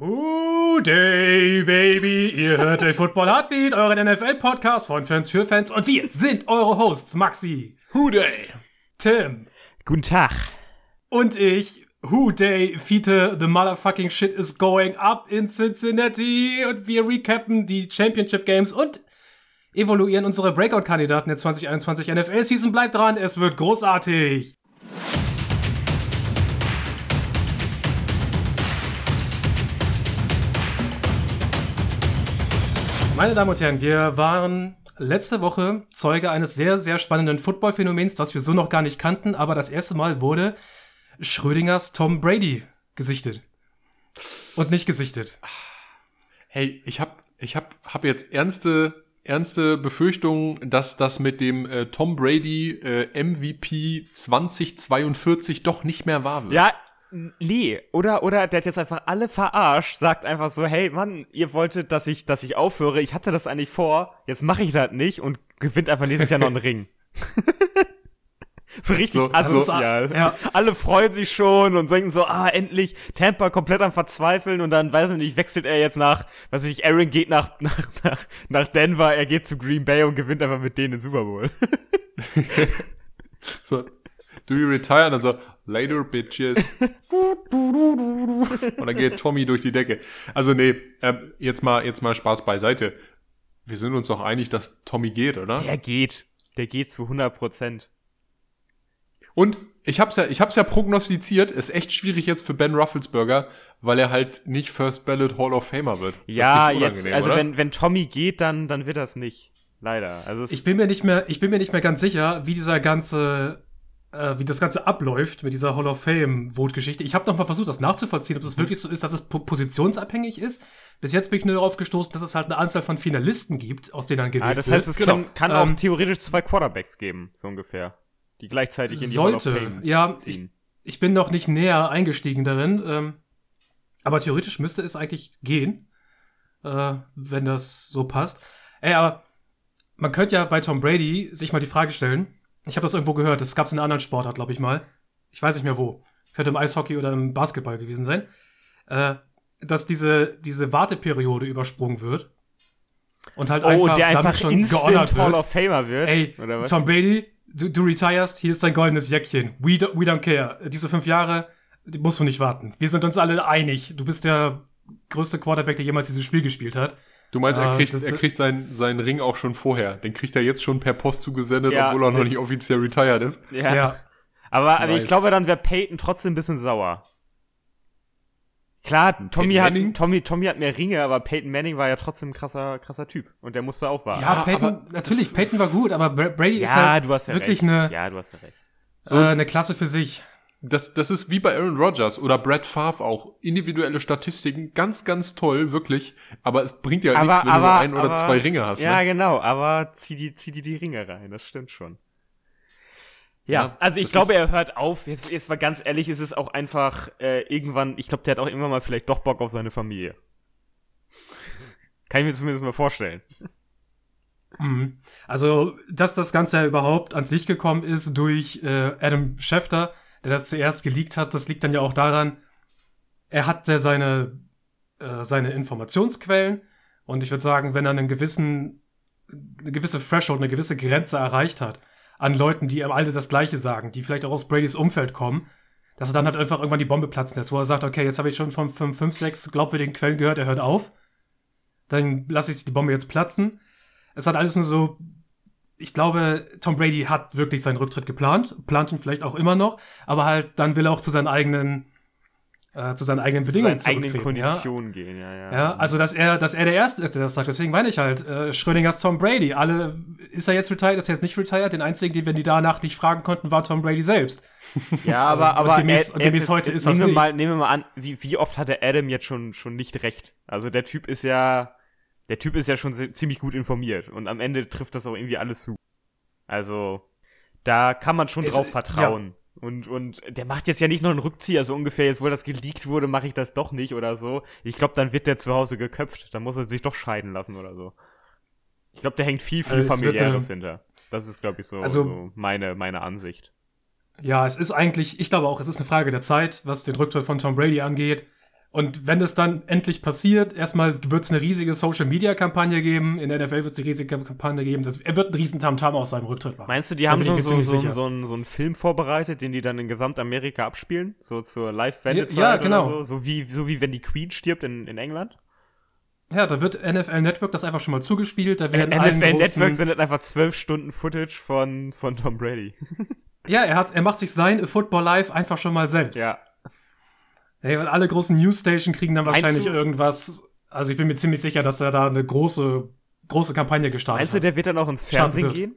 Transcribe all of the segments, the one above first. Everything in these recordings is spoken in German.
Who day, baby. Ihr hört den Football Heartbeat, euren NFL-Podcast von Fans für Fans. Und wir sind eure Hosts, Maxi, Who Day? Tim Guten Tag. und ich. Who day, Fiete, the motherfucking shit is going up in Cincinnati. Und wir recappen die Championship Games und evaluieren unsere Breakout-Kandidaten der 2021 NFL-Season. Bleibt dran, es wird großartig. Meine Damen und Herren, wir waren letzte Woche Zeuge eines sehr, sehr spannenden Football-Phänomens, das wir so noch gar nicht kannten, aber das erste Mal wurde Schrödingers Tom Brady gesichtet. Und nicht gesichtet. Hey, ich hab, ich hab, hab jetzt ernste, ernste Befürchtungen, dass das mit dem äh, Tom Brady äh, MVP 2042 doch nicht mehr wahr wird. Ja, nee, oder, oder der hat jetzt einfach alle verarscht, sagt einfach so, hey Mann, ihr wolltet, dass ich, dass ich aufhöre, ich hatte das eigentlich vor, jetzt mache ich das nicht und gewinnt einfach nächstes Jahr noch einen Ring. so richtig So, asozial. ja. Alle freuen sich schon und denken so, ah, endlich, Tampa komplett am Verzweifeln und dann, weiß ich nicht, wechselt er jetzt nach, weiß ich nicht, Aaron geht nach, nach, nach, nach Denver, er geht zu Green Bay und gewinnt einfach mit denen den Super Bowl. So, do you retire? Und dann so, later, bitches. Und dann geht Tommy durch die Decke. Also nee, ähm, jetzt mal, jetzt mal Spaß beiseite. Wir sind uns doch einig, dass Tommy geht, oder? Der geht. Der geht zu 100 Prozent. Und ich hab's ja, ich hab's ja prognostiziert, ist echt schwierig jetzt für Ben Rufflesberger, weil er halt nicht First Ballot Hall of Famer wird. Das Ja, jetzt, also oder? wenn, wenn Tommy geht, dann, dann wird das nicht. Leider. Also Ich bin mir nicht mehr, ich bin mir nicht mehr ganz sicher, wie dieser ganze, äh, wie das Ganze abläuft mit dieser Hall of Fame Vote-Geschichte. Ich habe noch mal versucht, das nachzuvollziehen, ob das wirklich so ist, dass es po positionsabhängig ist. Bis jetzt bin ich nur darauf gestoßen, dass es halt eine Anzahl von Finalisten gibt, aus denen dann gewählt ah, das wird. heißt, es Genau. kann, kann Ähm, auch theoretisch zwei Quarterbacks geben, so ungefähr. Die gleichzeitig in die Sollte, Hall of Fame ja, ziehen. ich bin noch nicht näher eingestiegen darin, ähm, aber theoretisch müsste es eigentlich gehen, äh, wenn das so passt. Ey, aber man könnte ja bei Tom Brady sich mal die Frage stellen, ich habe das irgendwo gehört, das gab es in einer anderen Sportart, glaube ich mal. Ich weiß nicht mehr wo. Könnte im Eishockey oder im Basketball gewesen sein. Äh, dass diese, diese Warteperiode übersprungen wird. Und halt Oh, einfach, der einfach schon Instant gehonored Hall of Famer wird. Ey? Tom Brady, du, du retirest, hier ist dein goldenes Jäckchen. We, do, we don't care. Diese fünf Jahre die musst du nicht warten. Wir sind uns alle einig. Du bist der größte Quarterback, der jemals dieses Spiel gespielt hat. Du meinst, er Ah, kriegt, das- er kriegt seinen, seinen Ring auch schon vorher. Den kriegt er jetzt schon per Post zugesendet, Ja, obwohl er noch nicht offiziell retired ist. ja. Ja. Aber, aber ich glaube, dann wäre Peyton trotzdem ein bisschen sauer. Klar, Tommy Peyton hat, Manning? Tommy, Tommy hat mehr Ringe, aber Peyton Manning war ja trotzdem ein krasser, krasser Typ. Und der musste auch warten. Ja, Ja, Peyton, aber- natürlich, Peyton war gut, aber Bra- Brady ist Ja, halt du hast ja wirklich recht. eine, Ja, du hast ja recht. äh, eine Klasse für sich. Das, das ist wie bei Aaron Rodgers oder Brad Favre auch. Individuelle Statistiken, ganz, ganz toll, wirklich. Aber es bringt dir halt Aber- nichts, wenn du aber- nur ein oder aber- zwei Ringe hast. Ja, ne? genau, aber zieh die, zieh die, die Ringe rein, das stimmt schon. Ja, Ja, also ich glaube, er hört auf. Jetzt, jetzt mal ganz ehrlich, ist es auch einfach äh, irgendwann, ich glaube, der hat auch irgendwann mal vielleicht doch Bock auf seine Familie. Kann ich mir zumindest mal vorstellen. Mhm. Also, dass das Ganze ja überhaupt an sich gekommen ist durch äh, Adam Schefter, der das zuerst geleakt hat, das liegt dann ja auch daran, er hat ja seine, äh, seine Informationsquellen und ich würde sagen, wenn er einen gewissen, eine gewisse Threshold, eine gewisse Grenze erreicht hat an Leuten, die ihm alle das Gleiche sagen, die vielleicht auch aus Bradys Umfeld kommen, dass er dann halt einfach irgendwann die Bombe platzen lässt, wo er sagt, okay, jetzt habe ich schon von fünf, fünf, sechs glaubwürdigen Quellen gehört, er hört auf, dann lasse ich die Bombe jetzt platzen. Es hat alles nur so, ich glaube, Tom Brady hat wirklich seinen Rücktritt geplant, plant ihn vielleicht auch immer noch, aber halt dann will er auch zu seinen eigenen, äh, zu seinen eigenen Bedingungen Seinen eigenen zurücktreten. Ja? Konditionen gehen, ja, ja. Ja, also dass er, dass er der Erste ist, der das sagt. Deswegen meine ich halt, äh, Schrödingers Tom Brady. Alle, ist er jetzt retired, ist er jetzt nicht retired? Den einzigen, den wir die danach nicht fragen konnten, war Tom Brady selbst. Ja, aber, aber gemäß- er- er gemäß heute ist nehmen das wir nicht. Mal, nehmen wir mal an, wie, wie oft hatte Adam jetzt schon, schon nicht recht? Also der Typ ist ja, der Typ ist ja schon ziemlich gut informiert und am Ende trifft das auch irgendwie alles zu. Also, da kann man schon Es- drauf vertrauen. Und, und der macht jetzt ja nicht noch einen Rückzieher, so ungefähr, jetzt wo das geleakt wurde, mache ich das doch nicht oder so. Ich glaube, dann wird der zu Hause geköpft. Dann muss er sich doch scheiden lassen oder so. Ich glaube, da hängt viel, viel Also wird Familiäres hinter. Das ist, glaube ich, so, Also- so meine, meine Ansicht. Ja, es ist eigentlich, ich glaube auch, es ist eine Frage der Zeit, was den Rücktritt von Tom Brady angeht. Und wenn es dann endlich passiert, erstmal wird es eine riesige Social-Media-Kampagne geben, in der NFL wird es eine riesige Kampagne geben, das, er wird einen riesen Tamtam aus seinem Rücktritt machen. Meinst du, die Da haben schon so, so, so, einen, so einen Film vorbereitet, den die dann in Gesamtamerika abspielen? So zur Live-Wendezeit Ja, ja, genau. oder so? So wie, so wie wenn die Queen stirbt in, in England? Ja, da wird NFL Network das einfach schon mal zugespielt, da werden NFL Network sendet einfach zwölf Stunden Footage von, von Tom Brady. Ja, er, hat, er macht sich sein Football Live einfach schon mal selbst. ja. Hey, und alle großen Newsstation kriegen dann wahrscheinlich du- irgendwas. Also ich bin mir ziemlich sicher, dass er da eine große, große Kampagne gestartet Meinst du, hat. der wird dann auch ins Fernsehen gehen?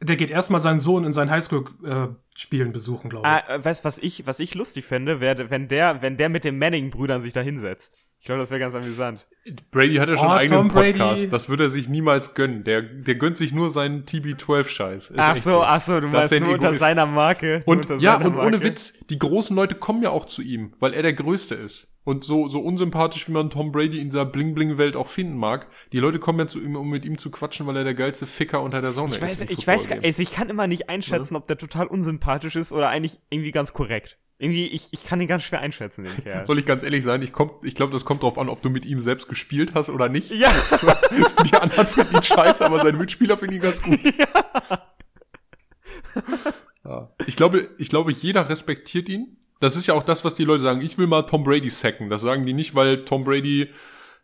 Der geht erstmal seinen Sohn in seinen Highschool-Spielen besuchen, glaube ich. Ah, äh, weißt was ich, was ich lustig fände, wäre, wenn der, wenn der mit den Manning-Brüdern sich da hinsetzt. Ich glaube, das wäre ganz amüsant. Brady hat ja schon Oh, einen eigenen Tom Brady. Podcast. Das würde er sich niemals gönnen. Der, der gönnt sich nur seinen TB12-Scheiß. Ist Ach echt so, ach so, du Das meinst nur unter seiner Marke. Und unter ja, seiner und ohne Marke. Witz, die großen Leute kommen ja auch zu ihm, weil er der Größte ist. Und so, so unsympathisch, wie man Tom Brady in dieser Bling-Bling-Welt auch finden mag, die Leute kommen ja zu ihm, um mit ihm zu quatschen, weil er der geilste Ficker unter der Sonne Ich ist. weiß, ich weiß, also ich kann immer nicht einschätzen, ob der total unsympathisch ist oder eigentlich irgendwie ganz korrekt. Irgendwie, ich, ich kann ihn ganz schwer einschätzen, den Kerl. Soll ich ganz ehrlich sein, ich, komm, ich glaube, das kommt drauf an, ob du mit ihm selbst gespielt hast oder nicht. ja, Die anderen finden ihn scheiße, aber seine Mitspieler finden ihn ganz gut. Ja. Ich glaube, ich glaube, jeder respektiert ihn. Das ist ja auch das, was die Leute sagen. Ich will mal Tom Brady sacken. Das sagen die nicht, weil Tom Brady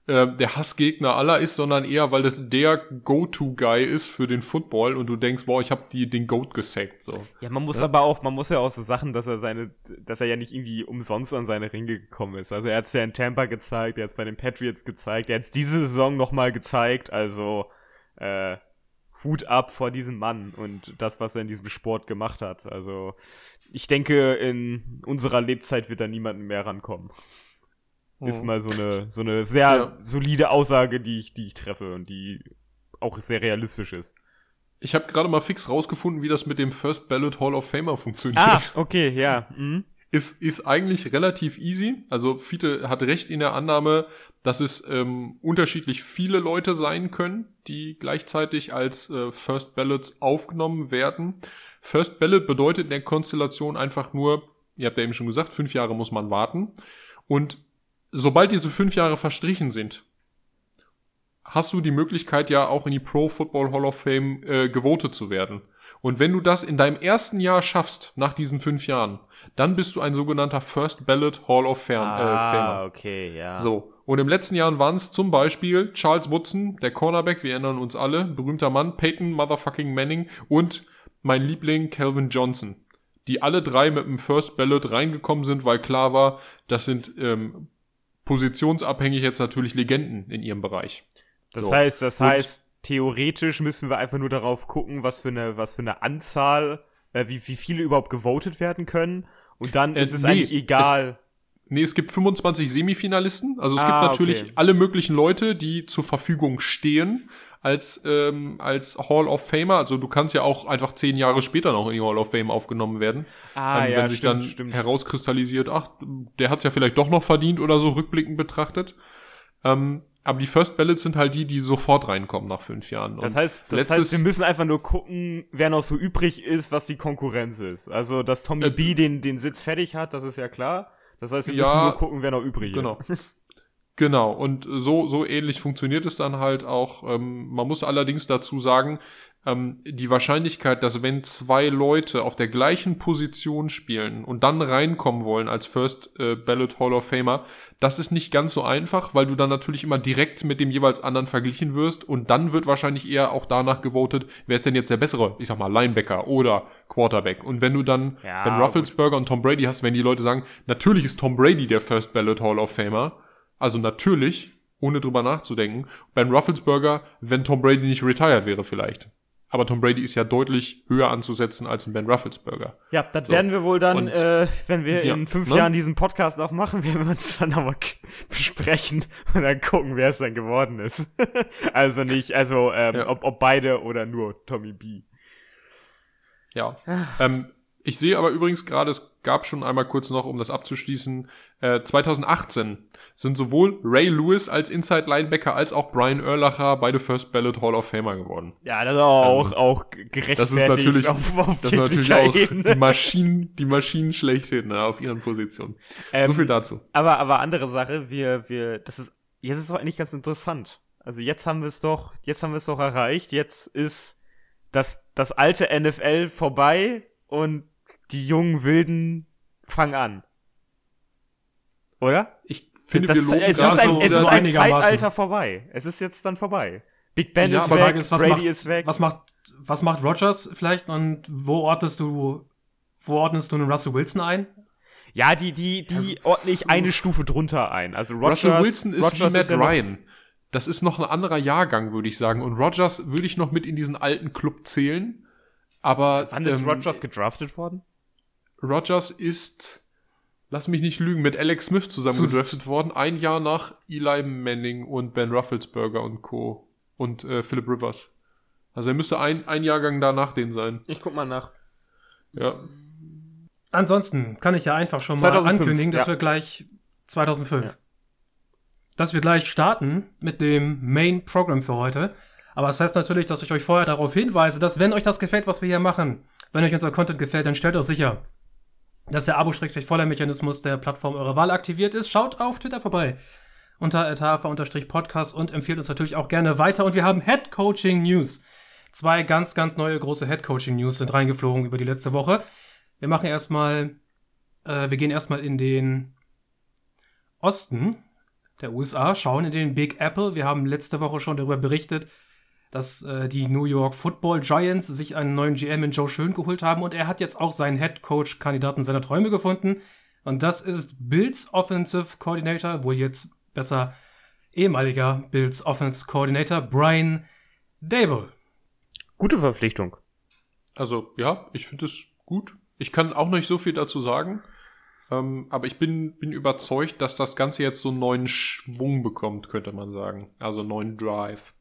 äh, der Hassgegner aller ist, sondern eher, weil das der Go-To-Guy ist für den Football und du denkst, boah, ich habe die den Goat gesackt. So. ja, man muss aber auch, man muss ja auch so Sachen, dass er seine, dass er ja nicht irgendwie umsonst an seine Ringe gekommen ist. Also er hat es ja in Tampa gezeigt, er hat es bei den Patriots gezeigt, er hat es diese Saison nochmal gezeigt, also äh, Hut ab vor diesem Mann und das, was er in diesem Sport gemacht hat. Also ich denke, in unserer Lebzeit wird da niemand mehr rankommen. Ist Mhm. mal so eine, so eine sehr Ja. solide Aussage, die ich, die ich treffe und die auch sehr realistisch ist. Ich habe gerade mal fix rausgefunden, wie das mit dem First Ballot Hall of Famer funktioniert. Ah, okay, ja. Mhm. ist, ist eigentlich relativ easy. Also Fiete hat recht in der Annahme, dass es ähm, unterschiedlich viele Leute sein können, die gleichzeitig als äh, First Ballots aufgenommen werden. First Ballot bedeutet in der Konstellation einfach nur, ihr habt ja eben schon gesagt, fünf Jahre muss man warten. Und sobald diese fünf Jahre verstrichen sind, hast du die Möglichkeit ja auch in die Pro Football Hall of Fame äh, gewotet zu werden. Und wenn du das in deinem ersten Jahr schaffst, nach diesen fünf Jahren, dann bist du ein sogenannter First Ballot Hall of Fame. äh, Famer. Ah, okay, ja. So. Und im letzten Jahren waren es zum Beispiel Charles Woodson, der Cornerback, wir erinnern uns alle, berühmter Mann, Peyton Motherfucking Manning und mein Liebling Calvin Johnson, die alle drei mit dem First Ballot reingekommen sind, weil klar war, das sind ähm, positionsabhängig jetzt natürlich Legenden in ihrem Bereich. Das So. heißt, das Und- heißt, theoretisch müssen wir einfach nur darauf gucken, was für eine, was für eine Anzahl, äh, wie, wie viele überhaupt gewotet werden können. Und dann Äh, ist es nee, eigentlich egal. Nee, es gibt 25 Semifinalisten. Also es Ah, gibt natürlich okay. alle möglichen Leute, die zur Verfügung stehen als, ähm, als Hall of Famer. Also du kannst ja auch einfach zehn Jahre später noch in die Hall of Fame aufgenommen werden. ah, ähm, ja, wenn sich stimmt, dann stimmt. herauskristallisiert, ach, der hat's ja vielleicht doch noch verdient oder so, rückblickend betrachtet. Ähm, aber die First Ballots sind halt die, die sofort reinkommen nach fünf Jahren. Das Und heißt, das heißt, wir müssen einfach nur gucken, wer noch so übrig ist, was die Konkurrenz ist. Also, dass Tommy Äh, B den, den Sitz fertig hat, das ist ja klar. Das heißt, wir Ja, müssen nur gucken, wer noch übrig Genau. ist. Genau, und so, so ähnlich funktioniert es dann halt auch. Ähm, man muss allerdings dazu sagen, ähm, die Wahrscheinlichkeit, dass wenn zwei Leute auf der gleichen Position spielen und dann reinkommen wollen als First äh, Ballot Hall of Famer, das ist nicht ganz so einfach, weil du dann natürlich immer direkt mit dem jeweils anderen verglichen wirst und dann wird wahrscheinlich eher auch danach gewotet, wer ist denn jetzt der bessere, ich sag mal, Linebacker oder Quarterback. Und wenn du dann Ja, Ben Roethlisberger und Tom Brady hast, wenn die Leute sagen, natürlich ist Tom Brady der First Ballot Hall of Famer, also natürlich, ohne drüber nachzudenken, Ben Roethlisberger, wenn Tom Brady nicht retired wäre vielleicht. Aber Tom Brady ist ja deutlich höher anzusetzen als ein Ben Roethlisberger. Ja, das So. werden wir wohl dann, Und- äh, wenn wir Ja, in fünf ne? Jahren diesen Podcast auch machen, werden wir uns dann nochmal besprechen und dann gucken, wer es dann geworden ist. also nicht, also ähm, Ja. ob, ob beide oder nur Tommy B. Ja. ähm, Ich sehe aber übrigens gerade, es gab schon einmal kurz noch, um das abzuschließen, äh, 2018 sind sowohl Ray Lewis als Inside Linebacker als auch Brian Urlacher beide First Ballot Hall of Famer geworden. Ja, das ist auch, ähm, auch gerechtfertigt. Das ist natürlich, auf, auf das ist natürlich auch die Maschinen, die Maschinen schlechthin ne, auf ihren Positionen. Ähm, so viel dazu. Aber, aber andere Sache, wir, wir, das ist, jetzt ist es doch eigentlich ganz interessant. Also jetzt haben wir es doch, jetzt haben wir es doch erreicht. Jetzt ist das, das alte NFL vorbei und die jungen Wilden fangen an. Oder? Ich finde, das, wir loben es ist ein, so, es ist ein Zeitalter vorbei. Es ist jetzt dann vorbei. Big Ben ja, ist weg, ist, Brady macht, ist weg. Was macht, was macht Rogers vielleicht und wo ordnest du, wo ordnest du einen Russell Wilson ein? Ja, die, die, die ordne ich eine Stufe drunter ein. Also Rogers, Russell Wilson ist Rogers wie Matt ist Ryan. Das ist noch ein anderer Jahrgang, würde ich sagen. Und Rogers würde ich noch mit in diesen alten Club zählen. Aber. Wann ist ähm, Rogers gedraftet worden? Rogers ist, lass mich nicht lügen, mit Alex Smith zusammen Zus gedraftet worden. Ein Jahr nach Eli Manning und Ben Rufflesberger und Co. Und äh, Philip Rivers. Also er müsste ein, ein Jahrgang danach den sein. Ich guck mal nach. Ja. Ansonsten kann ich ja einfach schon 2005, mal ankündigen, dass ja. wir gleich 2005, ja. dass wir gleich starten mit dem Main Program für heute. Aber das heißt natürlich, dass ich euch vorher darauf hinweise, dass wenn euch das gefällt, was wir hier machen, wenn euch unser Content gefällt, dann stellt euch sicher, dass der Abo-voller Mechanismus der Plattform eurer Wahl aktiviert ist. Schaut auf Twitter vorbei unter etafa-podcast und empfehlt uns natürlich auch gerne weiter. Und wir haben Head Coaching News. Zwei ganz, ganz neue große Head Coaching News sind reingeflogen über die letzte Woche. Wir machen erstmal, äh, wir gehen erstmal in den Osten der USA, schauen in den Big Apple. Wir haben letzte Woche schon darüber berichtet, dass äh, die New York Football Giants sich einen neuen GM in Joe Schön geholt haben und er hat jetzt auch seinen Head Coach Kandidaten seiner Träume gefunden und das ist Bills Offensive Coordinator, wohl jetzt besser ehemaliger Bills Offensive Coordinator Brian Dable. Gute Verpflichtung. Also ja, ich finde es gut. Ich kann auch nicht so viel dazu sagen. Ähm, aber ich bin, bin überzeugt, dass das Ganze jetzt so einen neuen Schwung bekommt, könnte man sagen. Also einen neuen Drive.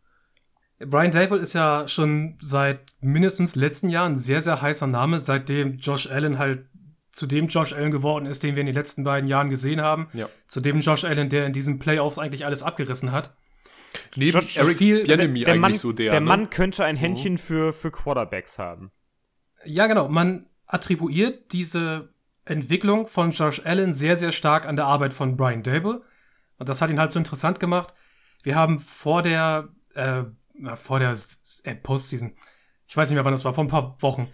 Brian Dable ist ja schon seit mindestens letzten Jahren ein sehr, sehr heißer Name, seitdem Josh Allen halt zu dem Josh Allen geworden ist, den wir in den letzten beiden Jahren gesehen haben. Ja. Zu dem Josh Allen, der in diesen Playoffs eigentlich alles abgerissen hat. Neben Josh, Eric viel, Bieniemy der, Mann, so der. Der ne? Mann könnte ein Händchen mhm. für, für Quarterbacks haben. Ja, genau. Man attribuiert diese Entwicklung von Josh Allen sehr, sehr stark an der Arbeit von Brian Dable. Und das hat ihn halt so interessant gemacht. Wir haben vor der äh, vor der äh, Postseason, ich weiß nicht mehr wann das war, vor ein paar Wochen,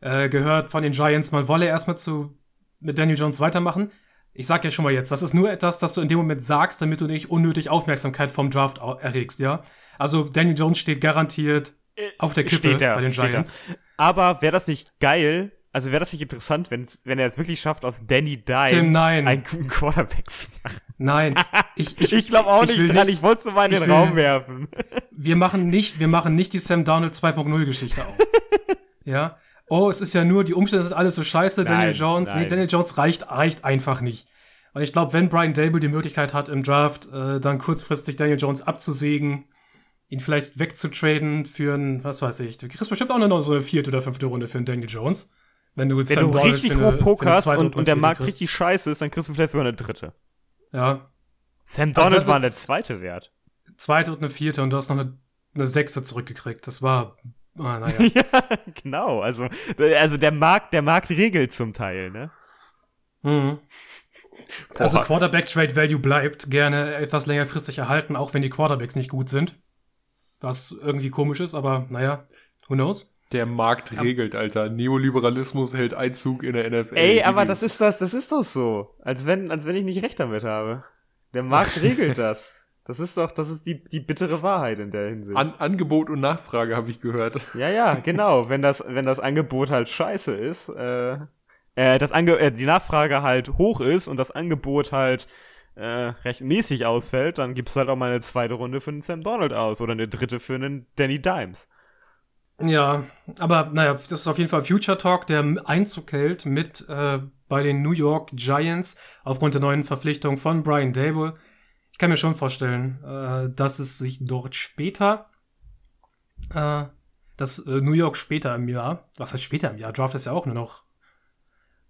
äh, gehört von den Giants, man wolle erstmal zu mit Daniel Jones weitermachen. Ich sag ja schon mal jetzt, das ist nur etwas, das du in dem Moment sagst, damit du nicht unnötig Aufmerksamkeit vom Draft erregst, ja? Also Daniel Jones steht garantiert äh, auf der Kippe er, bei den Giants. Aber wäre das nicht geil, also wäre das nicht interessant, wenn, wenn er es wirklich schafft, aus Danny Dimes Tim, nein. einen guten Quarterback zu machen? Nein. Ich, ich, ich glaube auch ich nicht dran. Nicht, ich wollte es mal in den will, Raum werfen. Wir machen nicht, wir machen nicht die Sam Donald 2.0 Geschichte auf. ja. Oh, es ist ja nur, die Umstände sind alles so scheiße, nein, Daniel Jones. Nein. Nee, Daniel Jones reicht, reicht einfach nicht. Und ich glaube, wenn Brian Dable die Möglichkeit hat, im Draft äh, dann kurzfristig Daniel Jones abzusägen, ihn vielleicht wegzutraden für ein, was weiß ich, du kriegst bestimmt auch noch so eine vierte oder fünfte Runde für einen Daniel Jones. Wenn du, Wenn du richtig hoch pokerst und, und der Markt richtig scheiße ist, dann kriegst du vielleicht sogar eine dritte. Ja. Sam also Donald also war eine zweite Wert. Zweite und eine vierte und du hast noch eine, eine sechste zurückgekriegt. Das war, ah, naja. ja, genau. Also, also der Markt, der Markt regelt zum Teil, ne? Mhm. Also Quarterback Trade Value bleibt gerne etwas längerfristig erhalten, auch wenn die Quarterbacks nicht gut sind. Was irgendwie komisch ist, aber naja, who knows? Der Markt regelt, Alter. Neoliberalismus hält Einzug in der NFL. Ey, aber das ist das, das ist doch so. Als wenn, als wenn ich nicht recht damit habe. Der Markt regelt das. Das ist doch, das ist die, die bittere Wahrheit in der Hinsicht. An, Angebot und Nachfrage habe ich gehört. Ja, ja, genau. wenn das, wenn das Angebot halt scheiße ist, äh, äh, das Ange äh, die Nachfrage halt hoch ist und das Angebot halt äh, recht mäßig ausfällt, dann gibt's halt auch mal eine zweite Runde für einen Sam Donald aus oder eine dritte für einen Danny Dimes. Ja, aber naja, das ist auf jeden Fall Future Talk, der Einzug hält mit äh, bei den New York Giants aufgrund der neuen Verpflichtung von Brian Dable. Ich kann mir schon vorstellen, äh, dass es sich dort später, äh, dass äh, New York später im Jahr, was heißt später im Jahr, Draft ist ja auch nur noch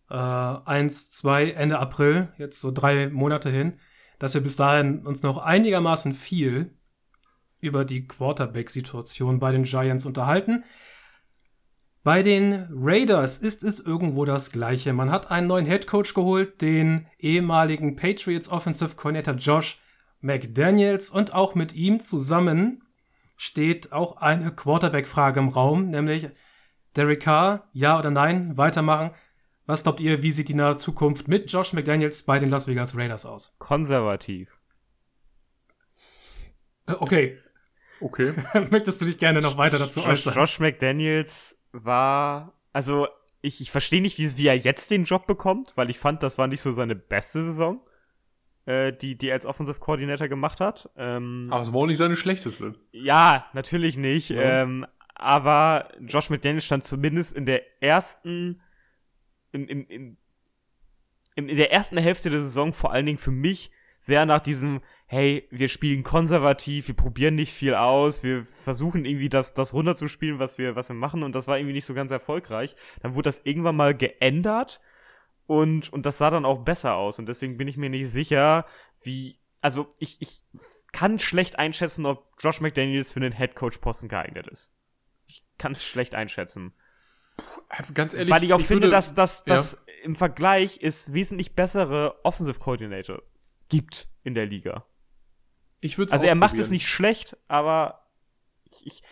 äh, 1, 2, Ende April, jetzt so drei Monate hin, dass wir bis dahin uns noch einigermaßen viel über die Quarterback-Situation bei den Giants unterhalten. Bei den Raiders ist es irgendwo das Gleiche. Man hat einen neuen Head Coach geholt, den ehemaligen Patriots Offensive Coordinator Josh McDaniels und auch mit ihm zusammen steht auch eine Quarterback-Frage im Raum, nämlich Derek Carr, ja oder nein, weitermachen. Was glaubt ihr, wie sieht die nahe Zukunft mit Josh McDaniels bei den Las Vegas Raiders aus? Konservativ. Äh, okay. Okay. Möchtest du dich gerne noch weiter dazu Josh, äußern? Josh McDaniels war, also ich, ich verstehe nicht, wie, wie er jetzt den Job bekommt, weil ich fand, das war nicht so seine beste Saison, äh, die, die er als Offensive Coordinator gemacht hat. Ähm, Aber es war auch nicht seine schlechteste. Ja, natürlich nicht. Ja. Ähm, aber Josh McDaniels stand zumindest in der ersten, in, in, in, in, in der ersten Hälfte der Saison vor allen Dingen für mich sehr nach diesem, hey, wir spielen konservativ, wir probieren nicht viel aus, wir versuchen irgendwie das, das runterzuspielen, was wir, was wir machen, und das war irgendwie nicht so ganz erfolgreich. Dann wurde das irgendwann mal geändert und, und das sah dann auch besser aus. Und deswegen bin ich mir nicht sicher, wie, also ich, ich kann schlecht einschätzen, ob Josh McDaniels für den Headcoach-Posten geeignet ist. Ich kann es schlecht einschätzen. Ganz ehrlich. Weil ich auch finde, würde- dass, dass, ja. dass im Vergleich es wesentlich bessere Offensive Coordinators gibt in der Liga. Ich würde Also er macht es nicht schlecht, aber ich,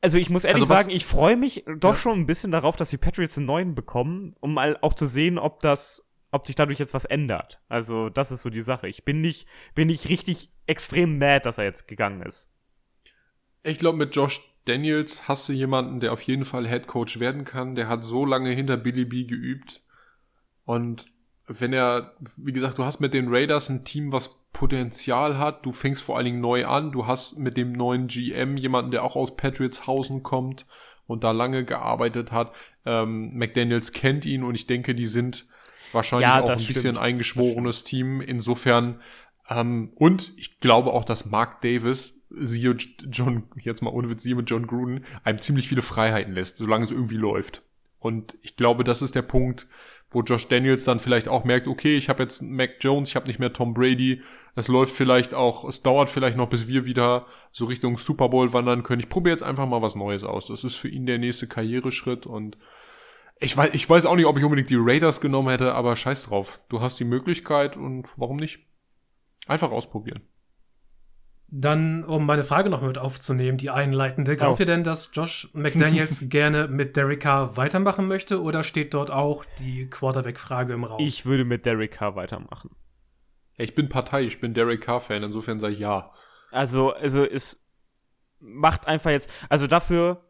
also ich muss ehrlich Also sagen, ich freue mich doch Ja. schon ein bisschen darauf, dass die Patriots einen neuen bekommen, um mal auch zu sehen, ob das, ob sich dadurch jetzt was ändert. Also das ist so die Sache. Ich bin nicht, bin nicht richtig extrem mad, dass er jetzt gegangen ist. Ich glaube, mit Josh Daniels hast du jemanden, der auf jeden Fall Head Coach werden kann. Der hat so lange hinter Billy B geübt. Und wenn er, wie gesagt, du hast mit den Raiders ein Team, was Potenzial hat. Du fängst vor allen Dingen neu an. Du hast mit dem neuen GM jemanden, der auch aus Patriotshausen kommt und da lange gearbeitet hat. Ähm, McDaniels kennt ihn und ich denke, die sind wahrscheinlich Ja, auch ein das bisschen stimmt. eingeschworenes Team. Insofern ähm, und ich glaube auch, dass Mark Davis, siehe J- John, jetzt mal ohne Witz, siehe mit John Gruden, einem ziemlich viele Freiheiten lässt, solange es irgendwie läuft. Und ich glaube, das ist der Punkt, wo Josh Daniels dann vielleicht auch merkt, okay, ich habe jetzt Mac Jones, ich habe nicht mehr Tom Brady, es läuft vielleicht auch, es dauert vielleicht noch, bis wir wieder so Richtung Super Bowl wandern können. Ich probiere jetzt einfach mal was Neues aus. Das ist für ihn der nächste Karriereschritt und ich weiß, ich weiß auch nicht, ob ich unbedingt die Raiders genommen hätte, aber scheiß drauf. Du hast die Möglichkeit und warum nicht? Einfach ausprobieren. Dann, um meine Frage noch mit aufzunehmen, die einleitende, glaubt Oh. ihr denn, dass Josh McDaniels gerne mit Derek Carr weitermachen möchte oder steht dort auch die Quarterback-Frage im Raum? Ich würde mit Derek Carr weitermachen. Ich bin Partei, ich bin Derek Carr-Fan, insofern sage ich ja. Also, also es macht einfach jetzt, also dafür,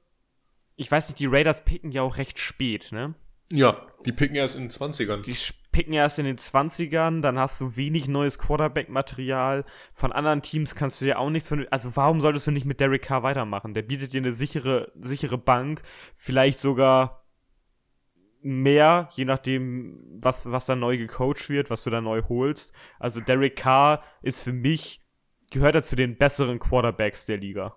ich weiß nicht, die Raiders picken ja auch recht spät, ne? Ja, die picken erst in den 20ern. Die picken erst in den 20ern, dann hast du wenig neues Quarterback-Material. Von anderen Teams kannst du dir auch nichts von. Also, warum solltest du nicht mit Derek Carr weitermachen? Der bietet dir eine sichere, sichere Bank, vielleicht sogar mehr, je nachdem, was, was da neu gecoacht wird, was du da neu holst. Also, Derek Carr ist für mich, gehört er zu den besseren Quarterbacks der Liga.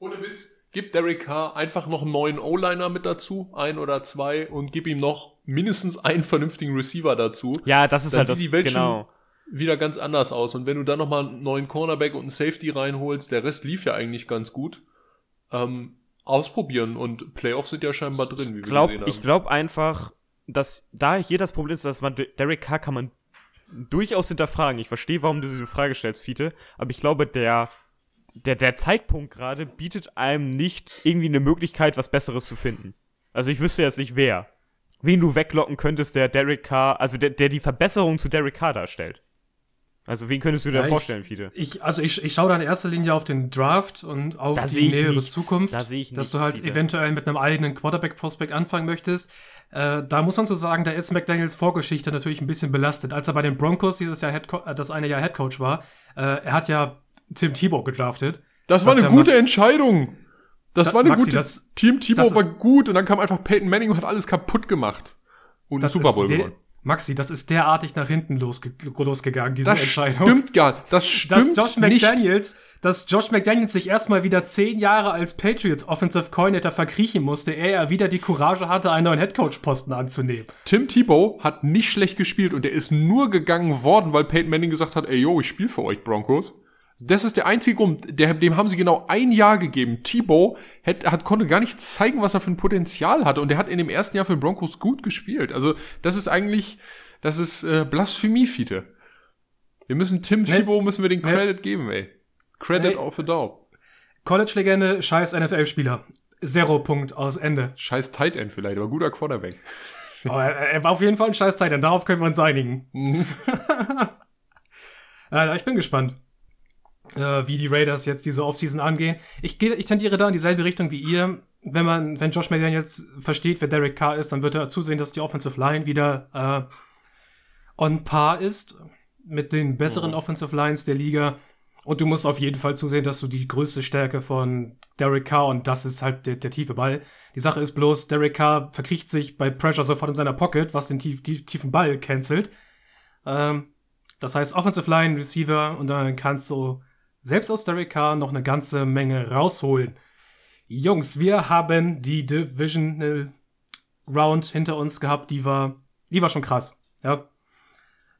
Ohne Witz. Gib Derek Carr einfach noch einen neuen O-Liner mit dazu, ein oder zwei, und gib ihm noch mindestens einen vernünftigen Receiver dazu. Ja, das ist Dann halt sieht das, die Welt genau. Wieder ganz anders aus. Und wenn du dann nochmal einen neuen Cornerback und einen Safety reinholst, der Rest lief ja eigentlich ganz gut. Ähm, ausprobieren und Playoffs sind ja scheinbar drin, wie wir glaub, gesehen haben. ich glaube einfach, dass da hier das Problem ist, dass man Derek Carr kann man durchaus hinterfragen. Ich verstehe, warum du diese Frage stellst, Fiete, aber ich glaube, der der, der Zeitpunkt gerade bietet einem nicht irgendwie eine Möglichkeit, was Besseres zu finden. Also ich wüsste jetzt nicht wer. Wen du weglocken könntest, der Derek Carr, also der, der die Verbesserung zu Derek Carr darstellt. Also wen könntest du dir Ja, vorstellen, Fiete? Ich, also ich, ich schaue da in erster Linie auf den Draft und auf Da die nähere nichts. Zukunft, Da dass du nichts, halt Fiete. eventuell mit einem eigenen Quarterback-Prospect anfangen möchtest. Äh, da muss man so sagen, da ist McDaniels Vorgeschichte natürlich ein bisschen belastet. Als er bei den Broncos dieses Jahr Head äh, das eine Jahr Headcoach war, äh, er hat ja Tim Tebow gedraftet. das war eine ja gute Entscheidung. Das Da- war eine Maxi, gute. das- Team Tebow das war gut und dann kam einfach Peyton Manning und hat alles kaputt gemacht. Und Das Super Bowl gewonnen. Maxi, das ist derartig nach hinten losge losgegangen, diese Das Entscheidung. stimmt gar nicht. Das dass stimmt Josh nicht. McDaniels, dass Josh McDaniels sich erstmal wieder zehn Jahre als Patriots Offensive Coordinator verkriechen musste, ehe er wieder die Courage hatte, einen neuen Headcoach-Posten anzunehmen. Tim Tebow hat nicht schlecht gespielt und er ist nur gegangen worden, weil Peyton Manning gesagt hat, ey, yo, ich spiele für euch, Broncos. Das ist der einzige Grund, der, dem haben sie genau ein Jahr gegeben. Tebow hat, hat, konnte gar nicht zeigen, was er für ein Potenzial hatte und er hat in dem ersten Jahr für Broncos gut gespielt. Also das ist eigentlich, das ist äh, Blasphemie, Fiete. Wir müssen Tim Nee. Tebow, müssen wir den Nee. Credit geben, ey. Credit Nee. of the Dog. College-Legende, scheiß NFL-Spieler. Zero Punkt aus Ende. Scheiß Tight End vielleicht, aber guter Quarterback. Aber er, war auf jeden Fall ein scheiß Zeit, darauf können wir uns einigen. äh, ich bin gespannt, äh, wie die Raiders jetzt diese Offseason angehen. Ich, gehe, ich tendiere da in dieselbe Richtung wie ihr. Wenn man, wenn Josh McDaniels versteht, wer Derek Carr ist, dann wird er zusehen, dass die Offensive Line wieder äh, on par ist mit den besseren Offensive Lines der Liga. Und du musst auf jeden Fall zusehen, dass du die größte Stärke von Derek Carr und das ist halt der, der tiefe Ball. Die Sache ist bloß, Derek Carr verkriecht sich bei Pressure sofort in seiner Pocket, was den tief, tief, tiefen Ball cancelt. Ähm, das heißt Offensive Line, Receiver und dann kannst du selbst aus Derek Carr noch eine ganze Menge rausholen. Jungs, wir haben die Divisional Round hinter uns gehabt, die war, die war schon krass. Ja.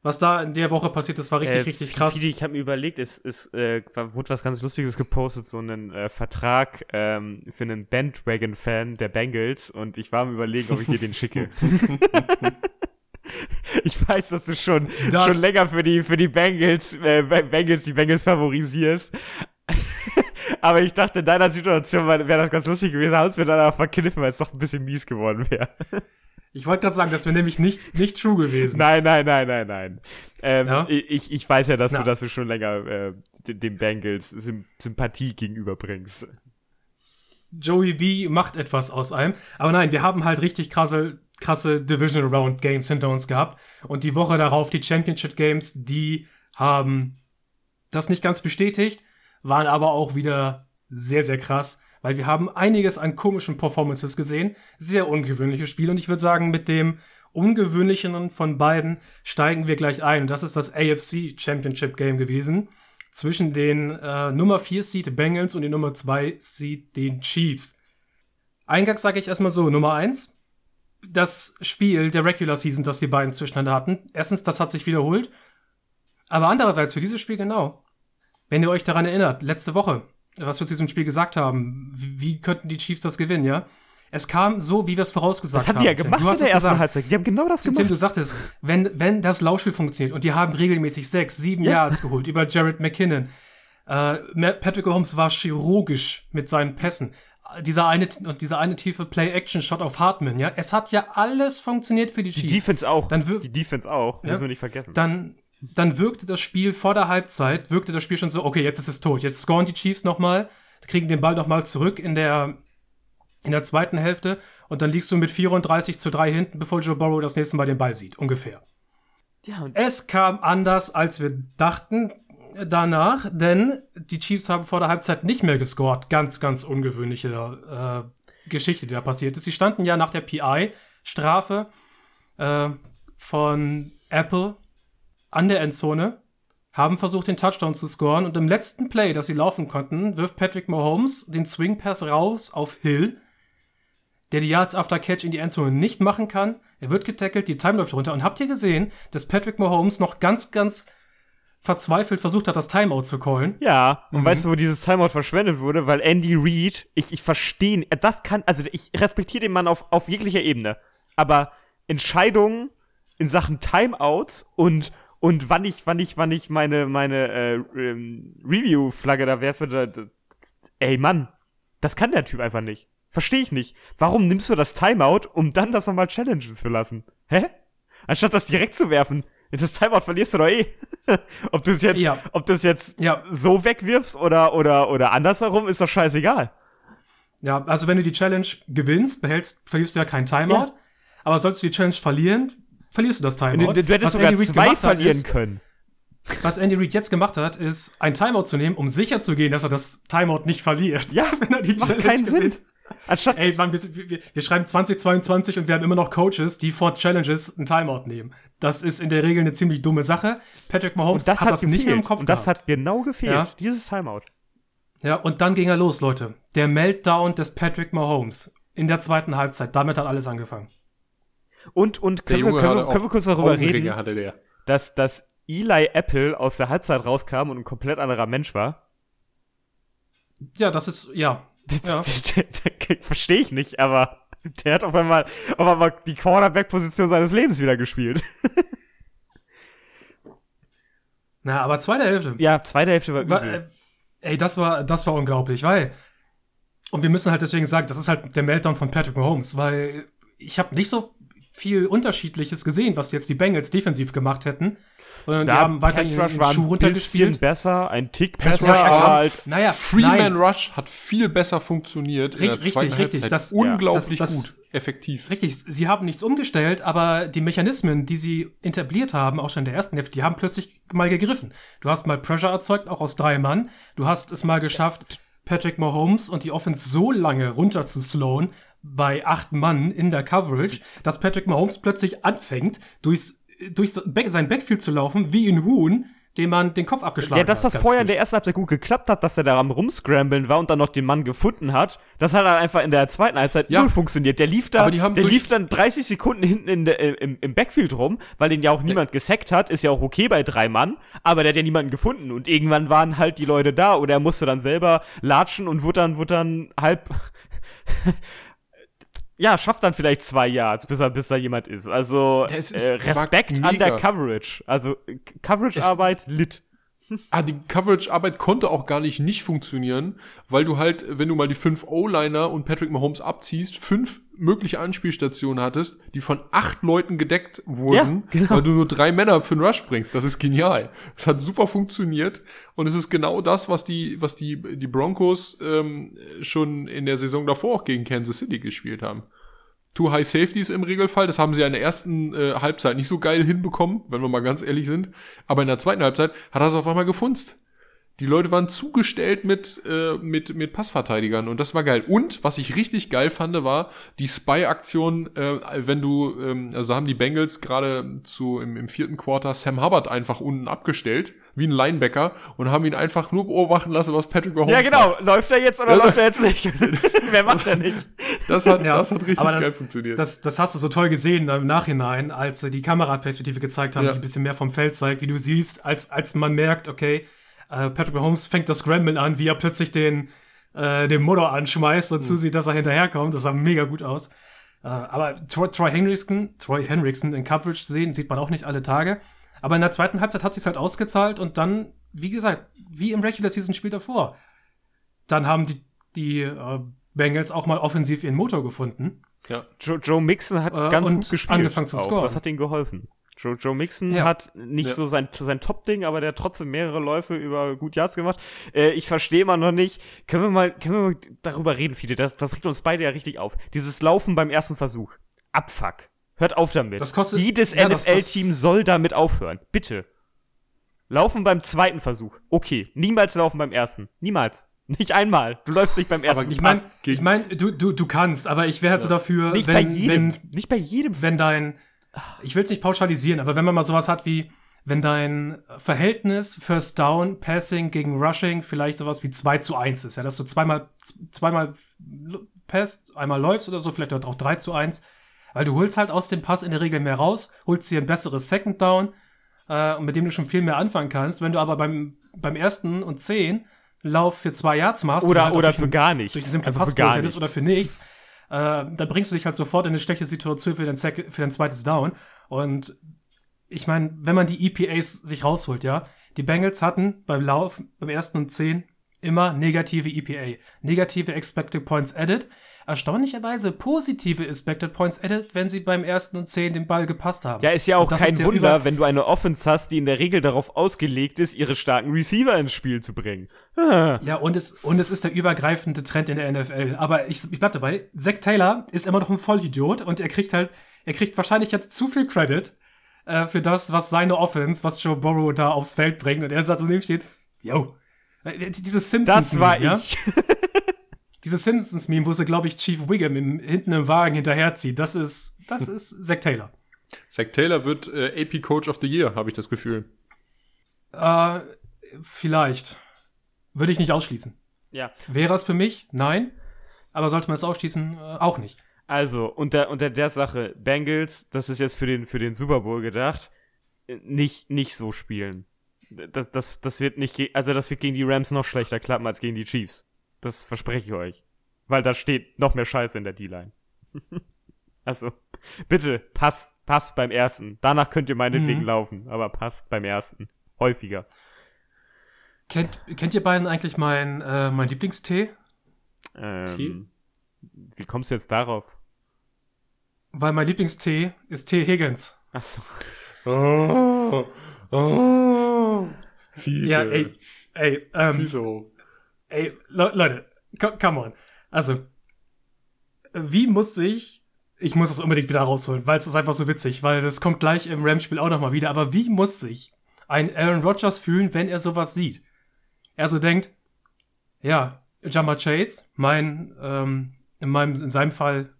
Was da in der Woche passiert ist, war richtig, Äh, richtig krass. Ich habe mir überlegt, es, es äh, wurde was ganz Lustiges gepostet, so einen äh, Vertrag ähm, für einen Bandwagon-Fan der Bengals und ich war am überlegen, ob ich dir den schicke. ich weiß, dass du schon, Das- schon länger für die, für die Bengals, äh, Bengals, die Bengals favorisierst. Aber ich dachte, in deiner Situation wäre das ganz lustig gewesen, haben es mir dann aber verkniffen, weil es doch ein bisschen mies geworden wäre. Ich wollte gerade sagen, das wäre nämlich nicht, nicht true gewesen. Nein, nein, nein, nein, nein. Ähm, Ja? ich, ich weiß ja, dass Na. du, dass du schon länger äh, den, den Bengals Sym Sympathie gegenüberbringst. Joey B macht etwas aus einem. Aber nein, wir haben halt richtig krasse, krasse Divisional Round Games hinter uns gehabt. Und die Woche darauf die Championship Games, die haben das nicht ganz bestätigt, waren aber auch wieder sehr, sehr krass. Weil wir haben einiges an komischen Performances gesehen. Sehr ungewöhnliche Spiele. Und ich würde sagen, mit dem ungewöhnlichen von beiden steigen wir gleich ein. Und das ist das AFC Championship Game gewesen zwischen den äh, Nummer 4 Seed Bengals und den Nummer 2 Seed den Chiefs. Eingangs sage ich erstmal so, Nummer 1, das Spiel der Regular Season, das die beiden zwischeneinander hatten. Erstens, das hat sich wiederholt. Aber andererseits, für dieses Spiel genau. Wenn ihr euch daran erinnert, letzte Woche, was wir zu diesem Spiel gesagt haben, wie, könnten die Chiefs das gewinnen, ja? Es kam so, wie wir es vorausgesagt Das haben. haben die ja Tim. gemacht in der ersten gesagt. Halbzeit. Die haben genau das Tim, gemacht. du sagtest, wenn, wenn das Laufspiel funktioniert und die haben regelmäßig sechs, sieben Ja. Yards geholt über Jared McKinnon. Äh, Patrick Mahomes war chirurgisch mit seinen Pässen. Dieser eine, und dieser eine tiefe Play-Action-Shot auf Hartman, ja. Es hat ja alles funktioniert für die die Chiefs. Defense auch. Die Defense auch. Ja. Müssen wir nicht vergessen. dann, dann wirkte das Spiel vor der Halbzeit, wirkte das Spiel schon so, okay, jetzt ist es tot. Jetzt scoren die Chiefs nochmal, kriegen den Ball nochmal zurück in der, in der zweiten Hälfte und dann liegst du mit 34 zu 3 hinten, bevor Joe Burrow das nächste Mal den Ball sieht, ungefähr. ja, und Es kam anders, als wir dachten danach, denn die Chiefs haben vor der Halbzeit nicht mehr gescored. Ganz, ganz ungewöhnliche äh, Geschichte, die da passiert ist. Sie standen ja nach der PI-Strafe äh, von Apple an der Endzone, haben versucht, den Touchdown zu scoren und im letzten Play, das sie laufen konnten, wirft Patrick Mahomes den Swing Pass raus auf Hill, der die Yards after Catch in die Endzone nicht machen kann. Er wird getackelt, die Time läuft runter. Und habt ihr gesehen, dass Patrick Mahomes noch ganz, ganz verzweifelt versucht hat, das Timeout zu callen? Ja, und Mhm. weißt du, wo dieses Timeout verschwendet wurde? Weil Andy Reid, ich, ich verstehe, ihn, das kann, also ich respektiere den Mann auf, auf jeglicher Ebene. Aber Entscheidungen in Sachen Timeouts und, und wann ich, wann ich, wann ich meine, meine äh, ähm, Review-Flagge da werfe, da, da, ey Mann, das kann der Typ einfach nicht. Verstehe ich nicht. Warum nimmst du das Timeout, um dann das nochmal challengen zu lassen? Hä? Anstatt das direkt zu werfen. Das Timeout verlierst du doch eh. ob du es jetzt, Ja. ob du es jetzt Ja. so wegwirfst oder, oder, oder andersherum, ist doch scheißegal. Ja, also wenn du die Challenge gewinnst, behältst, verlierst du ja kein Timeout. Ja. Aber sollst du die Challenge verlieren, verlierst du das Timeout. Du, du hättest Was sogar Andy Reid zwei verlieren ist, können. Was Andy Reid jetzt gemacht hat, ist ein Timeout zu nehmen, um sicher zu gehen, dass er das Timeout nicht verliert. Ja, wenn er die das macht Challenge keinen Sinn. Anstatt, Ey, Mann, wir, wir, wir schreiben 2022 und wir haben immer noch Coaches, die vor Challenges einen Timeout nehmen. Das ist in der Regel eine ziemlich dumme Sache. Patrick Mahomes das hat, hat das gefehlt. nicht mehr im Kopf und das gehabt. hat genau gefehlt. Ja. Dieses Timeout. Ja, und dann ging er los, Leute. Der Meltdown des Patrick Mahomes in der zweiten Halbzeit. Damit hat alles angefangen. Und, und können, wir, können, wir, können wir kurz darüber reden, hatte der. dass, dass Eli Apple aus der Halbzeit rauskam und ein komplett anderer Mensch war? Ja, das ist, ja. Ja. Verstehe ich nicht, aber der hat auf einmal, auf einmal die Cornerback-Position seines Lebens wieder gespielt. Na, aber zweite Hälfte. Ja, zweite Hälfte war War, übel. äh, ey, das war, das war unglaublich, weil. Und wir müssen halt deswegen sagen, das ist halt der Meltdown von Patrick Mahomes, weil ich habe nicht so viel Unterschiedliches gesehen, was jetzt die Bengals defensiv gemacht hätten, sondern die haben weiterhin Pass Rush den war Schuh ein bisschen runtergespielt. besser, ein Tick Pass besser, halt, Naja, Freeman nein, Rush hat viel besser funktioniert. in der Richtig, richtig. Das- Unglaublich ja, das- das- gut. Effektiv. Richtig, sie haben nichts umgestellt, aber die Mechanismen, die sie etabliert haben, auch schon in der ersten Hälfte, die haben plötzlich mal gegriffen. Du hast mal Pressure erzeugt, auch aus drei Mann. Du hast es mal geschafft, Patrick Mahomes und die Offense so lange runter zu slowen bei acht Mann in der Coverage, dass Patrick Mahomes plötzlich anfängt, durchs, durch sein Backfield zu laufen, wie ein Huhn, dem man den Kopf abgeschlagen ja, das, hat. was vorher in der ersten Halbzeit gut geklappt hat, dass er da am Rumscramblen war und dann noch den Mann gefunden hat, das hat dann einfach in der zweiten Halbzeit Ja. null funktioniert. Der lief da, der lief dann 30 Sekunden hinten in äh, im, im Backfield rum, weil den ja auch niemand gesackt hat, ist ja auch okay bei drei Mann, aber der hat ja niemanden gefunden und irgendwann waren halt die Leute da oder er musste dann selber latschen und wurde dann, wurde dann halb, ja, schafft dann vielleicht zwei Yards, bis er, bis da jemand ist. Also, ist- äh, Respekt an der. Coverage. Also, Coverage-Arbeit lit. Ah, die Coverage-Arbeit konnte auch gar nicht nicht funktionieren, weil du halt, wenn du mal die fünf O-Liner und Patrick Mahomes abziehst, fünf mögliche Anspielstationen hattest, die von acht Leuten gedeckt wurden, Ja, genau. weil du nur drei Männer für einen Rush bringst. Das ist genial. Das hat super funktioniert und es ist genau das, was die, was die, die Broncos ähm, schon in der Saison davor auch gegen Kansas City gespielt haben. Two High Safeties im Regelfall. Das haben sie ja in der ersten äh, Halbzeit nicht so geil hinbekommen, wenn wir mal ganz ehrlich sind. Aber in der zweiten Halbzeit hat er es auf einmal gefunzt. Die Leute waren zugestellt mit, äh, mit, mit Passverteidigern und das war geil. Und was ich richtig geil fand, war die Spy-Aktion, äh, wenn du, ähm, also haben die Bengals gerade zu im, im vierten Quarter Sam Hubbard einfach unten abgestellt, wie ein Linebacker, und haben ihn einfach nur beobachten lassen, was Patrick Mahomes Ja, genau. macht. Läuft er jetzt oder Ja. läuft er jetzt nicht? Wer macht er nicht? Das hat, Ja, das hat richtig das- geil funktioniert. Das, das hast du so toll gesehen im Nachhinein, als sie die Kameraperspektive gezeigt haben, Ja. die ein bisschen mehr vom Feld zeigt, wie du siehst, als, als man merkt, okay, äh, Patrick Mahomes fängt das Scramble an, wie er plötzlich den, äh, den Motor anschmeißt und zusieht, dass er hinterherkommt. Das sah mega gut aus. Äh, aber Troy, Troy Henriksen, Troy Henriksen in Coverage sehen, sieht man auch nicht alle Tage. Aber in der zweiten Halbzeit hat sich's halt ausgezahlt und dann, wie gesagt, wie im Regular Season Spiel davor. Dann haben die, die äh, Bengals auch mal offensiv ihren Motor gefunden. ja. Joe, Joe Mixon hat Äh, ganz und gut gespielt. angefangen zu scoren. Das hat ihm geholfen. Joe, Joe Mixon Ja. hat nicht Ja. so sein, sein Top-Ding, aber der hat trotzdem mehrere Läufe über gut Yards gemacht. Äh, ich verstehe immer noch nicht. Können wir mal, können wir mal darüber reden, Fide? Das, das regt uns beide ja richtig auf. Dieses Laufen beim ersten Versuch. Abfuck. Hört auf damit. Das kostet- Jedes ja, NFL-Team soll damit aufhören. Bitte. Laufen beim zweiten Versuch. Okay. Niemals laufen beim ersten. Niemals. Nicht einmal. Du läufst nicht beim ersten. Aber Ich meine, ich mein, du, du, du kannst, aber ich wäre halt so dafür, nicht wenn, bei jedem. wenn, nicht bei jedem. wenn dein, ich will es nicht pauschalisieren, aber wenn man mal sowas hat wie, wenn dein Verhältnis First Down, Passing gegen Rushing vielleicht sowas wie 2 zu 1 ist, ja, dass du zweimal, zweimal passt, einmal läufst oder so, vielleicht auch 3 zu 1, weil du holst halt aus dem Pass in der Regel mehr raus, holst dir ein besseres Second Down, äh, und mit dem du schon viel mehr anfangen kannst. Wenn du aber beim, beim ersten und 10 Lauf für zwei Yards machst, Oder, halt oder für einen- gar nichts. durch die simple Einfach für Pass gar hättest nichts. oder für nichts, äh, dann bringst du dich halt sofort in eine schlechte Situation für dein, Sec für dein zweites Down. Und ich meine, wenn man die EPAs sich rausholt, ja, die Bengals hatten beim Lauf, beim ersten und zehn, immer negative EPA. Negative Expected Points Added. Erstaunlicherweise positive Expected Points Added, wenn sie beim ersten und zehn den Ball gepasst haben. Ja, ist ja auch kein Wunder, wenn du eine Offense hast, die in der Regel darauf ausgelegt ist, ihre starken Receiver ins Spiel zu bringen. Ah. Ja, und es, und es ist der übergreifende Trend in der NFL. Aber ich, ich bleib dabei, Zach Taylor ist immer noch ein Vollidiot und er kriegt halt, er kriegt wahrscheinlich jetzt zu viel Credit äh, für das, was seine Offense, was Joe Burrow da aufs Feld bringt. Und er sagt so neben steht, yo, äh, dieses Simpsons. Das war ja? ich. dieses Simpsons-Meme, wo sie, glaube ich, Chief Wiggum im, hinten im Wagen hinterherzieht, das ist, das ist Zack Taylor. Zack Taylor wird äh, AP Coach of the Year, habe ich das Gefühl. Äh, vielleicht. Würde ich nicht ausschließen. Ja. Wäre es für mich? Nein. Aber sollte man es ausschließen? Äh, auch nicht. Also, unter, unter der Sache, Bengals, das ist jetzt für den, für den Super Bowl gedacht, äh, nicht, nicht so spielen. Das, das, das wird nicht, also das wird gegen die Rams noch schlechter klappen als gegen die Chiefs. Das verspreche ich euch. Weil da steht noch mehr Scheiße in der D-Line. also, bitte, passt, passt beim ersten. Danach könnt ihr meinetwegen Mhm. laufen, aber passt beim ersten. Häufiger. Kennt, kennt ihr beiden eigentlich mein, äh, mein Lieblingstee? Ähm, wie kommst du jetzt darauf? Weil mein Lieblingstee ist Tee Higgins. Achso. Oh, oh, Fiete. Ja, ey, ey, ähm, Wieso? Ey, Le Leute, co- come on. Also, wie muss ich, ich muss das unbedingt wieder rausholen, weil es ist einfach so witzig, weil das kommt gleich im Rams-Spiel auch nochmal wieder, aber wie muss sich ein Aaron Rodgers fühlen, wenn er sowas sieht? Er so denkt, ja, Jamba Chase, mein, ähm, in meinem, in seinem Fall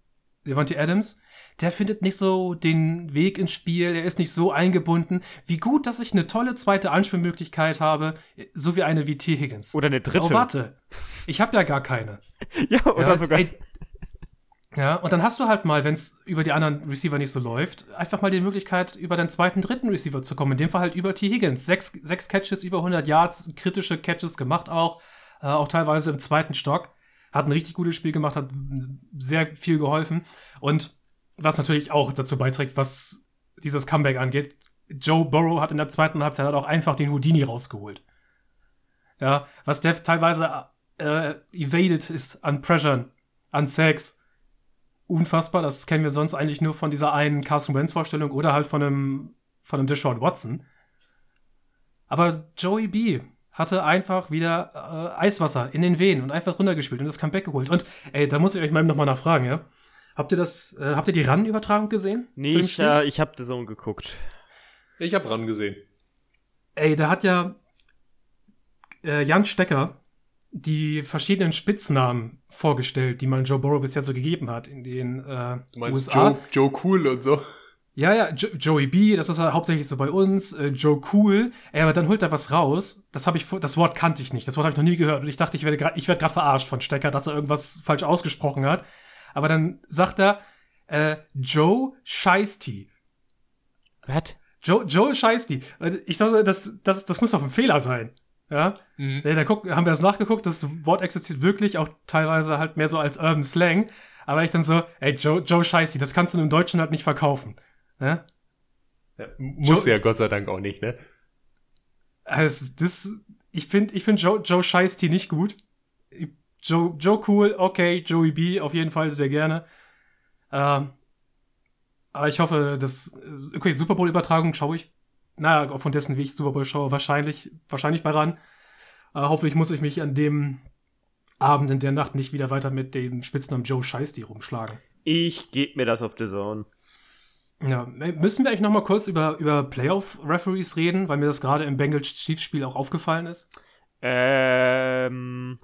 Devontae Adams, der findet nicht so den Weg ins Spiel, er ist nicht so eingebunden. Wie gut, dass ich eine tolle zweite Anspielmöglichkeit habe, so wie eine wie T. Higgins. Oder eine dritte. Oh, warte. Ich habe ja gar keine. ja, oder ja, sogar. ey, ja, und dann hast du halt mal, wenn es über die anderen Receiver nicht so läuft, einfach mal die Möglichkeit, über den zweiten, dritten Receiver zu kommen. In dem Fall halt über T. Higgins. Sechs, sechs Catches, über 100 Yards, kritische Catches gemacht auch. Äh, auch teilweise im zweiten Stock. Hat ein richtig gutes Spiel gemacht, hat sehr viel geholfen. Und was natürlich auch dazu beiträgt, was dieses Comeback angeht, Joe Burrow hat in der zweiten Halbzeit auch einfach den Houdini rausgeholt. Ja, was der teilweise äh, evaded ist an Pressure, an Sex. Unfassbar, das kennen wir sonst eigentlich nur von dieser einen Carson Wentz Vorstellung oder halt von einem, von einem Deshaun Watson. Aber Joey B hatte einfach wieder äh, Eiswasser in den Venen und einfach runtergespielt und das Comeback geholt. Und ey, da muss ich euch mal nochmal nachfragen, ja? Habt ihr das, äh, habt ihr die RAN-Übertragung gesehen? Nee, ich, äh, ich hab The Zone geguckt. Ich habe ran gesehen. Ey, da hat ja äh, Jan Stecker die verschiedenen Spitznamen vorgestellt, die man Joe Burrow bisher so gegeben hat in den äh, Du meinst USA. Joe, Joe Cool und so. Ja, ja, jo Joey B, das ist ja hauptsächlich so bei uns, äh, Joe Cool, ey, aber dann holt er was raus. Das habe ich vor- das Wort kannte ich nicht, das Wort habe ich noch nie gehört und ich dachte, ich werde gerade ich werde gerade verarscht von Stecker, dass er irgendwas falsch ausgesprochen hat. Aber dann sagt er äh, Joe Scheisty. Was? Joe, Joe Scheisty. Ich sage, das, das, das muss doch ein Fehler sein. Ja? Mhm. Nee, da guck, haben wir das nachgeguckt, das Wort existiert wirklich, auch teilweise halt mehr so als Urban Slang. Aber ich dann so, ey, Joe, Joe Scheisty, das kannst du im Deutschen halt nicht verkaufen. Ne? Ja, muss Joe- ja Gott sei Dank auch nicht, ne? Also, das, ich finde ich find Joe, Joe Scheisty nicht gut. Joe, Joe cool, okay, Joey B auf jeden Fall sehr gerne. Ähm, aber ich hoffe, dass, okay, Super Bowl-Übertragung schaue ich, naja, aufgrund dessen, wie ich Super Bowl schaue, wahrscheinlich, wahrscheinlich bei ran. Äh, hoffentlich muss ich mich an dem Abend in der Nacht nicht wieder weiter mit dem Spitznamen Joe Scheisty rumschlagen. Ich geb mir das auf The Zone. Ja, müssen wir eigentlich noch mal kurz über, über Playoff-Referees reden, weil mir das gerade im Bengals-Chiefs-Spiel auch aufgefallen ist? Ähm,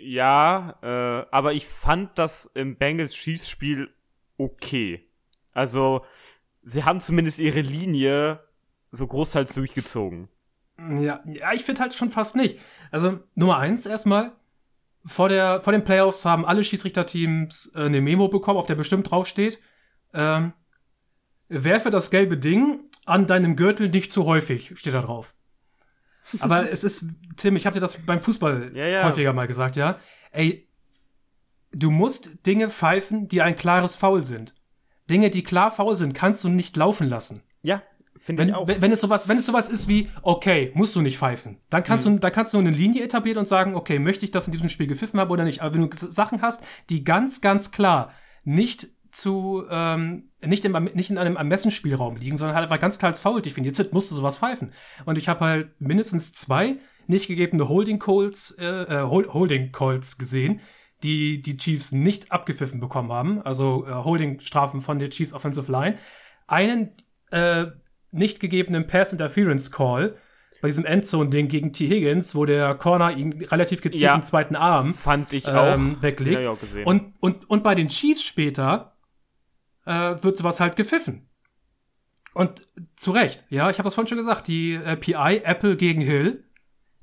ja, äh, aber ich fand das im Bengals Chiefs Spiel okay. Also, sie haben zumindest ihre Linie so großteils durchgezogen. Ja, ja ich finde halt schon fast nicht. Also, Nummer eins erstmal. Vor, der, vor den Playoffs haben alle Schiedsrichterteams äh, eine Memo bekommen, auf der bestimmt draufsteht. Ähm, werfe das gelbe Ding an deinem Gürtel nicht zu häufig, steht da drauf. Aber es ist, Tim, ich habe dir das beim Fußball Ja, ja. häufiger mal gesagt, ja. Ey, du musst Dinge pfeifen, die ein klares Foul sind. Dinge, die klar faul sind, kannst du nicht laufen lassen. Ja, finde ich auch. wenn, wenn, es sowas, wenn es sowas ist wie, okay, musst du nicht pfeifen, dann kannst, Mhm. du, dann kannst du eine Linie etablieren und sagen, okay, möchte ich das in diesem Spiel gepfiffen haben oder nicht. Aber wenn du Sachen hast, die ganz, ganz klar nicht zu, ähm, nicht, im, nicht in einem Ermessensspielraum liegen, sondern halt einfach ganz klar als faul definiert sind, musst du sowas pfeifen. Und ich habe halt mindestens zwei nicht gegebene Holding Calls, äh, äh, Hol- Holding Calls gesehen, die die Chiefs nicht abgepfiffen bekommen haben, also äh, Holding-Strafen von der Chiefs Offensive Line. Einen äh, nicht gegebenen Pass Interference Call, bei diesem Endzone-Ding gegen T. Higgins, wo der Corner ihn relativ gezielt Ja. im zweiten Arm Fand ich auch. ähm, weglegt. Ja, auch. Und, und, und bei den Chiefs später äh, wird sowas halt gepfiffen. Und zu Recht, ja, ich habe das vorhin schon gesagt, die äh, PI Apple gegen Hill,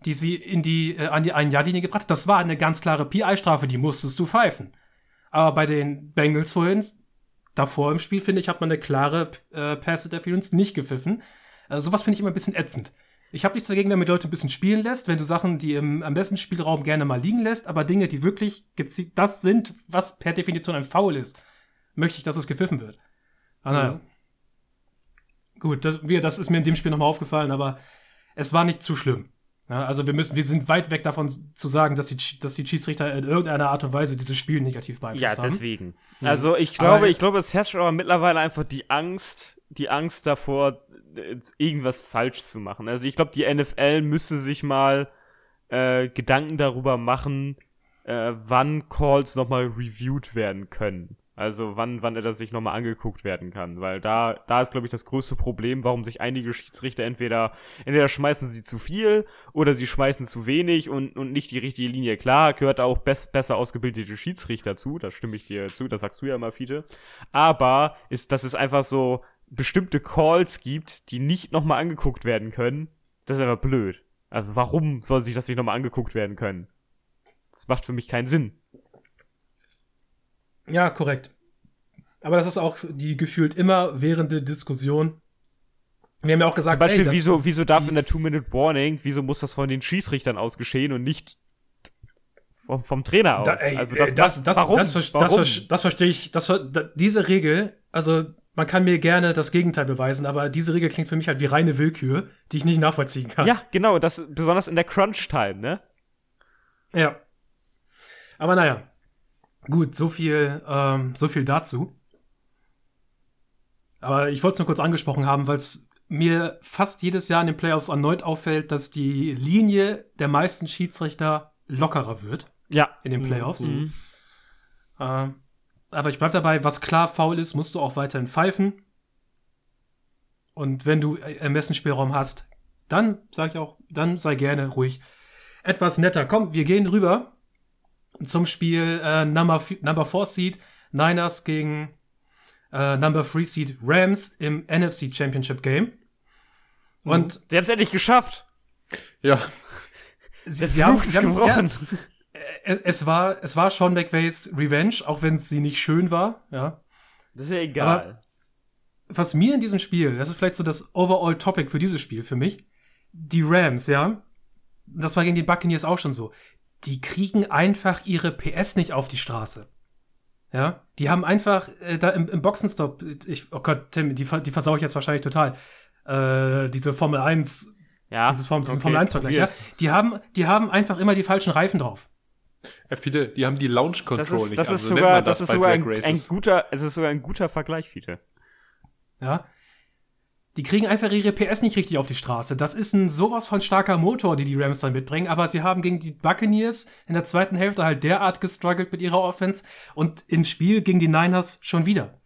die sie in die, äh, an die Ein-Jahr-Linie gebracht hat, das war eine ganz klare PI-Strafe, die musstest du pfeifen. Aber bei den Bengals vorhin, davor im Spiel, finde ich, hat man eine klare äh, Pass-Interference nicht gepfiffen. Äh, sowas finde ich immer ein bisschen ätzend. Ich habe nichts dagegen, wenn man Leute ein bisschen spielen lässt, wenn du Sachen, die im am besten Spielraum gerne mal liegen lässt, aber Dinge, die wirklich das sind, was per Definition ein Foul ist, möchte ich, dass es gepfiffen wird. Ah, naja. Mhm. Gut, das, wir, das ist mir in dem Spiel nochmal aufgefallen, aber es war nicht zu schlimm. Ja, also wir müssen, wir sind weit weg davon zu sagen, dass die, dass die Schiedsrichter in irgendeiner Art und Weise dieses Spiel negativ ja, beeinflusst haben. deswegen. Mhm. Also ich Aber- glaube, ich glaube, es herrscht aber mittlerweile einfach die Angst, die Angst davor, irgendwas falsch zu machen. Also ich glaube, die NFL müsste sich mal äh, Gedanken darüber machen, äh, wann Calls nochmal reviewed werden können. Also wann, wann er das sich nochmal angeguckt werden kann. Weil da, da ist, glaube ich, das größte Problem, warum sich einige Schiedsrichter entweder, entweder schmeißen sie zu viel oder sie schmeißen zu wenig und, und nicht die richtige Linie. Klar, gehört auch best, besser ausgebildete Schiedsrichter zu, da stimme ich dir zu, das sagst du ja immer, Fiete. Aber ist, dass es einfach so bestimmte Calls gibt, die nicht nochmal angeguckt werden können, das ist einfach blöd. Also warum soll sich das nicht nochmal angeguckt werden können? Das macht für mich keinen Sinn. Ja, korrekt. Aber das ist auch die gefühlt immer währende Diskussion. Wir haben ja auch gesagt, Zum Beispiel, ey, das- wieso, wieso darf in der Two-Minute-Warning, wieso muss das von den Schiedsrichtern aus geschehen und nicht vom, vom Trainer aus? Da, ey, also das, das, das, warum? das, ver- warum? das, das verstehe ich. Das, diese Regel, also man kann mir gerne das Gegenteil beweisen, aber diese Regel klingt für mich halt wie reine Willkür, die ich nicht nachvollziehen kann. ja, genau, das, besonders in der Crunch-Time, ne? Ja. Aber naja. Gut, so viel, ähm, so viel dazu. Aber ich wollte es nur kurz angesprochen haben, weil es mir fast jedes Jahr in den Playoffs erneut auffällt, dass die Linie der meisten Schiedsrichter lockerer wird Ja. in den Playoffs. Mhm. Äh, aber ich bleib dabei, was klar faul ist, musst du auch weiterhin pfeifen. Und wenn du äh, Ermessensspielraum hast, dann sag ich auch, dann sei gerne ruhig etwas netter. Komm, wir gehen rüber zum Spiel äh, Number, Number 4 Seed Niners gegen äh, Number 3 Seed Rams im NFC Championship Game. Und Sie haben es endlich geschafft. Ja, sie, sie haben, sie haben ja, gebrochen. es, es war es war Sean McVays Revenge, auch wenn sie nicht schön war, ja. Das ist ja egal. was mir in diesem Spiel, das ist vielleicht so das overall Topic für dieses Spiel für mich, die Rams, ja, das war gegen die Buccaneers auch schon so, die kriegen einfach ihre PS nicht auf die Straße. Ja, die haben einfach äh, da im, im Boxenstopp, ich, oh Gott, Tim, die, die versau ich jetzt wahrscheinlich total. Äh, diese Formel 1, ja, dieses Form, diesen okay, Formel 1 Vergleich, ja, die haben, die haben einfach immer die falschen Reifen drauf. äh, viele, die haben die Launch Das Control ist, nicht. das ist also nennt sogar, man das ist sogar ein, ein guter, es ist sogar ein guter Vergleich, Fiete. Ja. Die kriegen einfach ihre PS nicht richtig auf die Straße. Das ist ein sowas von starker Motor, die die Rams dann mitbringen. Aber sie haben gegen die Buccaneers in der zweiten Hälfte halt derart gestruggelt mit ihrer Offense und im Spiel gegen die Niners schon wieder.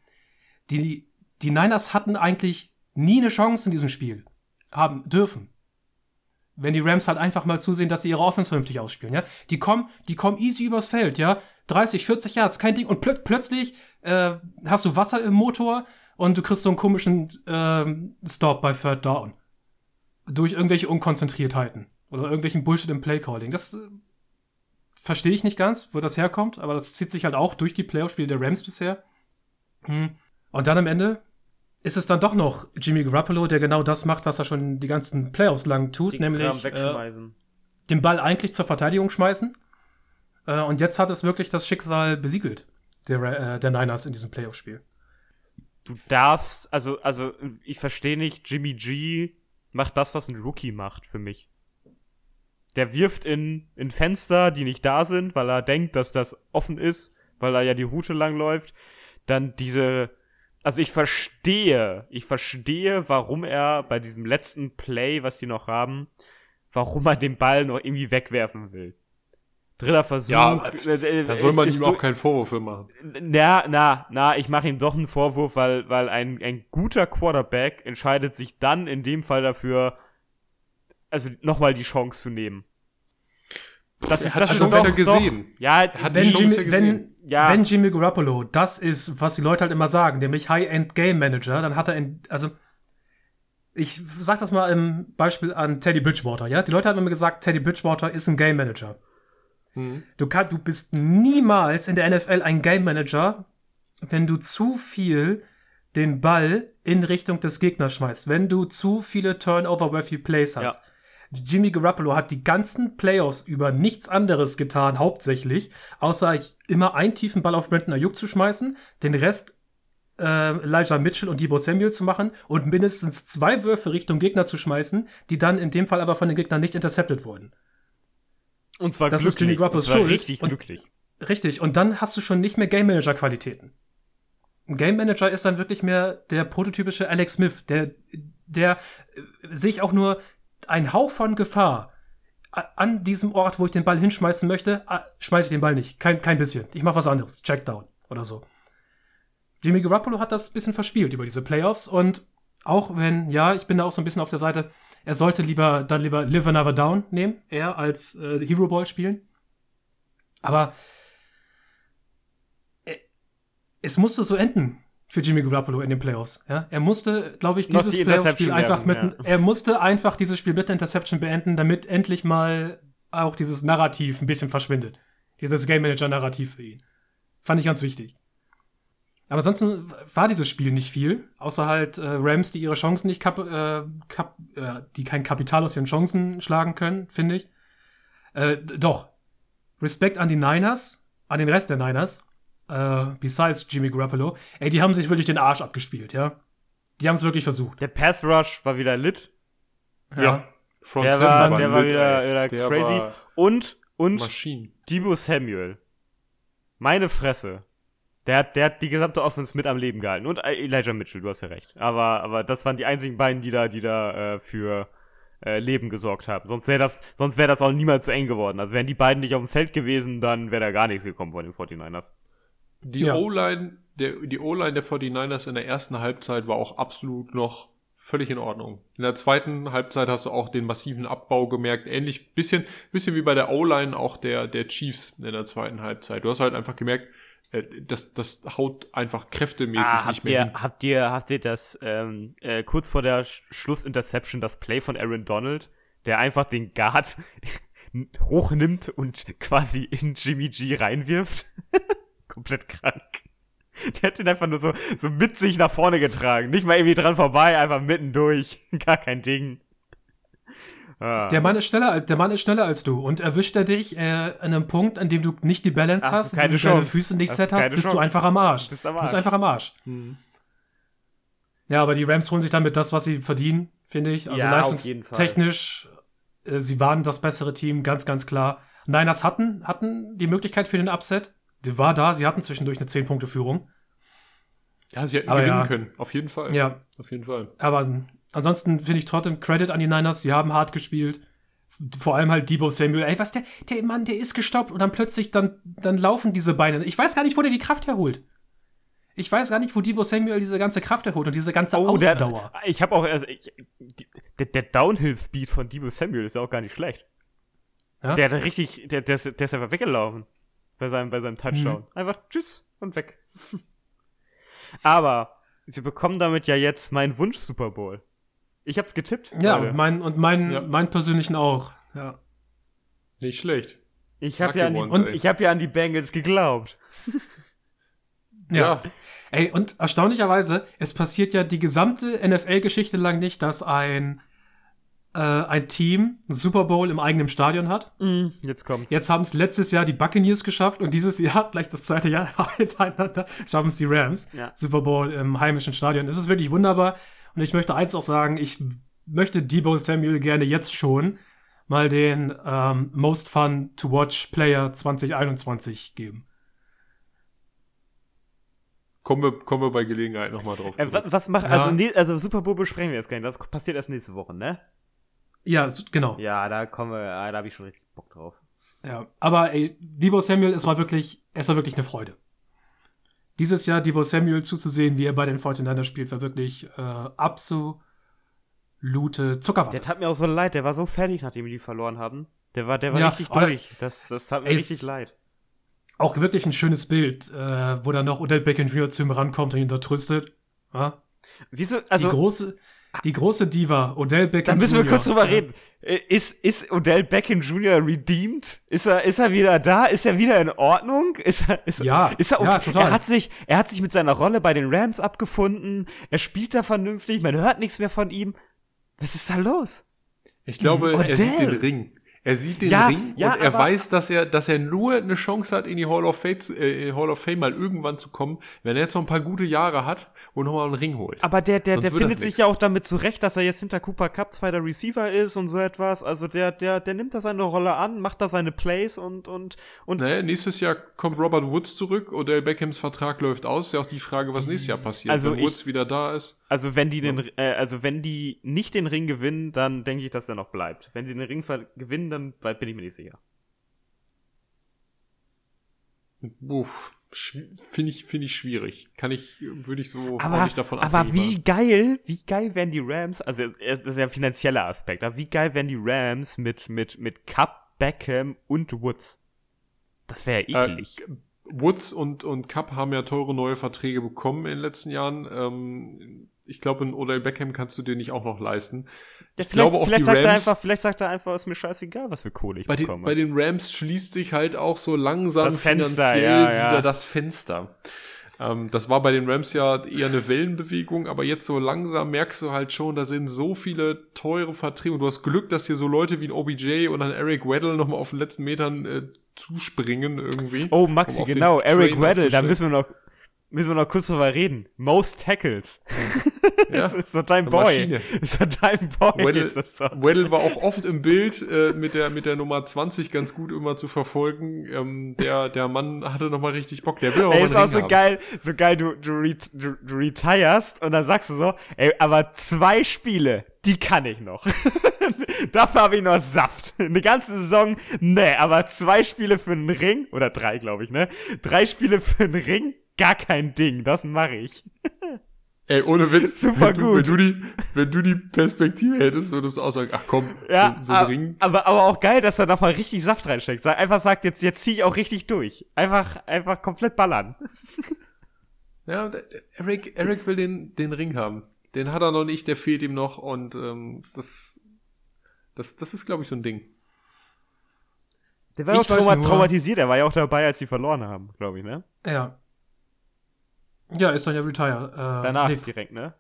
Die, die Niners hatten eigentlich nie eine Chance in diesem Spiel. Haben dürfen. Wenn die Rams halt einfach mal zusehen, dass sie ihre Offense vernünftig ausspielen, ja. Die kommen, die kommen easy übers Feld, ja. 30, 40 Yards, kein Ding. Und plö plötzlich äh, hast du Wasser im Motor und du kriegst so einen komischen ähm, Stop bei Third Down. Durch irgendwelche Unkonzentriertheiten. Oder irgendwelchen Bullshit im Playcalling. Das äh, verstehe ich nicht ganz, wo das herkommt, aber das zieht sich halt auch durch die Playoff-Spiele der Rams bisher. Hm. Und dann am Ende ist es dann doch noch Jimmy Garoppolo, der genau das macht, was er schon die ganzen Playoffs lang tut, Kram nämlich äh, den Ball eigentlich zur Verteidigung schmeißen. Äh, und jetzt hat es wirklich das Schicksal besiegelt, der, äh, der Niners in diesem Playoff-Spiel. Du darfst, also, also, ich verstehe nicht, Jimmy G macht das, was ein Rookie macht für mich. Der wirft in, in Fenster, die nicht da sind, weil er denkt, dass das offen ist, weil er ja die Route langläuft. Dann diese, also ich verstehe, ich verstehe, warum er bei diesem letzten Play, was die noch haben, warum er den Ball noch irgendwie wegwerfen will. Dritter Versuch. Ja, äh, äh, Da soll man ist ihm auch keinen Vorwurf für machen. na, na, na, ich mache ihm doch einen Vorwurf, weil, weil ein, ein guter Quarterback entscheidet sich dann in dem Fall dafür, also nochmal die Chance zu nehmen. Das er ist hat das schon wieder gesehen. Doch, ja, er hat wenn, die Chance Jimmy, wenn, ja. wenn Jimmy Garoppolo das ist, was die Leute halt immer sagen, nämlich High-End Game Manager, dann hat er in, also ich sag das mal im Beispiel an Teddy Bridgewater, ja? Die Leute haben immer gesagt, Teddy Bridgewater ist ein Game Manager. Mhm. Du, kann, du bist niemals in der NFL ein Game Manager, wenn du zu viel den Ball in Richtung des Gegners schmeißt, wenn du zu viele Turnover-worthy Plays hast. Ja. Jimmy Garoppolo hat die ganzen Playoffs über nichts anderes getan, hauptsächlich, außer immer einen tiefen Ball auf Brandon Ayuk zu schmeißen, den Rest äh, Elijah Mitchell und Debo Samuel zu machen und mindestens zwei Würfe Richtung Gegner zu schmeißen, die dann in dem Fall aber von den Gegnern nicht intercepted wurden. Und zwar das glücklich. ist Jimmy Garoppolo's Schuld. Richtig glücklich. Und, richtig. Und dann hast du schon nicht mehr Game Manager Qualitäten. Ein Game Manager ist dann wirklich mehr der prototypische Alex Smith, der, der äh, sich auch nur ein Hauch von Gefahr an diesem Ort, wo ich den Ball hinschmeißen möchte, schmeiße ich den Ball nicht. Kein, kein bisschen. Ich mache was anderes. Checkdown oder so. Jimmy Garoppolo hat das ein bisschen verspielt über diese Playoffs und auch wenn, ja, ich bin da auch so ein bisschen auf der Seite, er sollte lieber dann lieber Live Another Down nehmen, eher als äh, Hero Ball spielen. Aber äh, es musste so enden für Jimmy Garoppolo in den Playoffs. Ja? Er musste, glaube ich, dieses die Playoff-Spiel einfach mit, ja. er musste einfach dieses Spiel mit der Interception beenden, damit endlich mal auch dieses Narrativ ein bisschen verschwindet. Dieses Game Manager-Narrativ für ihn. Fand ich ganz wichtig. Aber ansonsten war dieses Spiel nicht viel, außer halt äh, Rams, die ihre Chancen nicht kap, äh, kap, äh, die kein Kapital aus ihren Chancen schlagen können, finde ich. Äh, doch. Respekt an die Niners, an den Rest der Niners, äh, besides Jimmy Garoppolo, ey, die haben sich wirklich den Arsch abgespielt, ja. Die haben es wirklich versucht. Der Pass Rush war wieder lit. Ja. ja. Front der war, der war wieder, wieder der crazy. War und, und Maschinen. Debo Samuel. Meine Fresse. Der hat, der hat die gesamte Offense mit am Leben gehalten. Und Elijah Mitchell, du hast ja recht. Aber, aber das waren die einzigen beiden, die da, die da äh, für äh, Leben gesorgt haben. Sonst wäre das, sonst wäre das auch niemals zu eng geworden. Also wären die beiden nicht auf dem Feld gewesen, dann wäre da gar nichts gekommen von den 49ers. Die ja. O-Line, der, die O-Line der 49ers in der ersten Halbzeit war auch absolut noch völlig in Ordnung. In der zweiten Halbzeit hast du auch den massiven Abbau gemerkt. Ähnlich, bisschen, bisschen wie bei der O-Line auch der, der Chiefs in der zweiten Halbzeit. Du hast halt einfach gemerkt, äh, das, das haut einfach kräftemäßig ah, nicht mehr ihr, hin. Habt ihr, habt ihr das ähm, äh, kurz vor der Schlussinterception das Play von Aaron Donald, der einfach den Guard hochnimmt und quasi in Jimmy G reinwirft? komplett krank. Der hat ihn einfach nur so, so mit sich nach vorne getragen. Nicht mal irgendwie dran vorbei, einfach mittendurch. Gar kein Ding. Ah. Der Mann ist schneller, der Mann ist schneller als du und erwischt er dich äh, an einem Punkt, an dem du nicht die Balance hast, hast keine du deine Füße nicht set hast, bist Chance. du einfach am Arsch. Bist am Arsch. Du bist einfach am Arsch. Hm. Ja, aber die Rams holen sich damit das, was sie verdienen, finde ich. Also ja, leistungstechnisch, äh, sie waren das bessere Team, ganz, ganz klar. Niners hatten, hatten die Möglichkeit für den Upset die war da, sie hatten zwischendurch eine 10-Punkte-Führung. Ja, sie hätten aber gewinnen ja, können, auf jeden Fall. Ja. Auf jeden Fall. Aber ansonsten finde ich trotzdem Credit an die Niners, sie haben hart gespielt. Vor allem halt Debo Samuel. Ey, was der, der Mann, der ist gestoppt und dann plötzlich, dann, dann laufen diese Beine. Ich weiß gar nicht, wo der die Kraft herholt. Ich weiß gar nicht, wo Debo Samuel diese ganze Kraft erholt und diese ganze oh, Ausdauer. Der, ich habe auch, also, ich, der, der Downhill-Speed von Debo Samuel ist ja auch gar nicht schlecht. Ja? Der hat richtig, der, der, der ist einfach weggelaufen bei seinem, bei seinem Touchdown. Mhm. Einfach tschüss und weg. Aber wir bekommen damit ja jetzt meinen Wunsch Super Bowl. Ich hab's getippt. Ja, und mein, und mein, ja. mein persönlichen auch. Ja. Nicht schlecht. Ich habe ja, an die, und ich hab ja an die Bengals geglaubt. ja. ja. Ey, und erstaunlicherweise, es passiert ja die gesamte NFL-Geschichte lang nicht, dass ein äh, ein Team einen Super Bowl im eigenen Stadion hat. Mm, jetzt kommt's. Jetzt haben es letztes Jahr die Buccaneers geschafft und dieses Jahr, gleich das zweite Jahr hintereinander, schaffen es die Rams. Ja. Super Bowl im heimischen Stadion. Es ist wirklich wunderbar. Und ich möchte eins auch sagen, ich möchte Debo Samuel gerne jetzt schon mal den ähm, Most Fun to Watch Player 2021 geben. Kommen wir, kommen wir bei Gelegenheit nochmal drauf. Äh, was macht, ja. also, also Super Bowl besprechen wir jetzt gar nicht. Das passiert erst nächste Woche, ne? Ja, genau. Ja, da kommen wir, da habe ich schon richtig Bock drauf. Ja, aber ey, Debo Samuel, es war wirklich, es war wirklich eine Freude. Dieses Jahr Debo Samuel zuzusehen, wie er bei den 49ers spielt, war wirklich äh, absolut absolute Zuckerwatte. Der tat mir auch so leid, der war so fertig, nachdem wir die verloren haben. Der war, der war Ja, richtig durch. Das, das tat mir richtig leid. Auch wirklich ein schönes Bild, äh, wo dann noch Odell Beckham Jr. zu ihm rankommt und ihn da tröstet. Ja? Wieso, die, also, große, die große Diva, Odell da Beckham müssen wir Jr., kurz drüber ja. reden. Äh, Ist, ist Odell Beckham Jr. redeemed? Ist er, ist er wieder da? Ist er wieder in Ordnung? Ist er, ist, Ja, ist er okay? ja, total. Er hat sich, er hat sich mit seiner Rolle bei den Rams abgefunden. Er spielt da vernünftig. Man hört nichts mehr von ihm. Was ist da los? Ich glaube, Odell. er sieht den Ring. Er sieht den Ja, Ring ja, und er aber- weiß, dass er, dass er nur eine Chance hat, in die Hall of Fame, äh, Hall of Fame mal irgendwann zu kommen, wenn er jetzt noch ein paar gute Jahre hat und nochmal einen Ring holt. Aber der, der, Sonst der findet sich ja auch damit zurecht, dass er jetzt hinter Cooper Cup zweiter Receiver ist und so etwas. Also der, der, der nimmt da seine Rolle an, macht da seine Plays und, und, und Naja, nächstes Jahr kommt Robert Woods zurück, Odell Beckhams Vertrag läuft aus. Ist ja auch die Frage, was nächstes Jahr passiert, Also wenn ich- Woods wieder da ist. Also wenn die den, äh, also wenn die nicht den Ring gewinnen, dann denke ich, dass er noch bleibt. Wenn sie den Ring gewinnen, dann bin ich mir nicht sicher. Uff, finde ich, finde ich schwierig. Kann ich, würde ich so Aber, nicht davon aber abhängig wie geil, wie geil wären die Rams, also das ist ja ein finanzieller Aspekt, aber wie geil wären die Rams mit, mit, mit Cup, Beckham und Woods? Das wäre ja eklig. Äh, Woods und, und Cup haben ja teure neue Verträge bekommen in den letzten Jahren. Ähm, ich glaube, einen Odell Beckham kannst du dir nicht auch noch leisten. Ja, ich vielleicht, glaube auch vielleicht die sagt er Rams, einfach, vielleicht sagt er einfach, ist mir scheißegal, was für Kohle ich bei, den, bekomme. bei den Rams schließt sich halt auch so langsam Das Fenster, finanziell ja, ja. wieder das Fenster. Ähm, das war bei den Rams ja eher eine Wellenbewegung, aber jetzt so langsam merkst du halt schon, da sind so viele teure Verträge und du hast Glück, dass hier so Leute wie ein OBJ oder ein Eric Weddle nochmal auf den letzten Metern äh, zuspringen irgendwie. Oh, um Maxi, den genau, Eric Weddle, da müssen wir noch, müssen wir noch kurz drüber reden. Most Tackles. Ja, Das ist doch dein Boy. Maschine. Ist doch dein Boy, Weddle, ist das doch. Weddle war auch oft im Bild äh, mit, der, mit der Nummer 20 ganz gut immer zu verfolgen. Ähm, der, der Mann hatte nochmal richtig Bock. Der will auch Ey, ist auch so haben. geil, so geil, du, du, du, du retirest und dann sagst du so, ey, aber zwei Spiele, die kann ich noch. Dafür habe ich noch Saft. Eine ganze Saison, ne, aber zwei Spiele für einen Ring, oder drei, glaube ich, ne? Drei Spiele für einen Ring, gar kein Ding, das mache ich. Ey, ohne Witz. Super wenn du, gut. Wenn du, die, wenn du die Perspektive hättest, würdest du auch sagen, ach komm, Ja, so, so ein aber, Ring. aber, aber auch geil, dass er nochmal richtig Saft reinsteckt. Einfach sagt, jetzt, jetzt zieh ich auch richtig durch. Einfach, einfach komplett ballern. Ja, und Eric, Eric will den, den Ring haben. Den hat er noch nicht, der fehlt ihm noch und ähm, das, das, das ist, glaube ich, so ein Ding. Der war ja auch Ich weiß trauma nur- traumatisiert, er war ja auch dabei, als sie verloren haben, glaube ich, ne? Ja. Ja, ist dann ja retired. Äh, Danach nee, direkt, ne?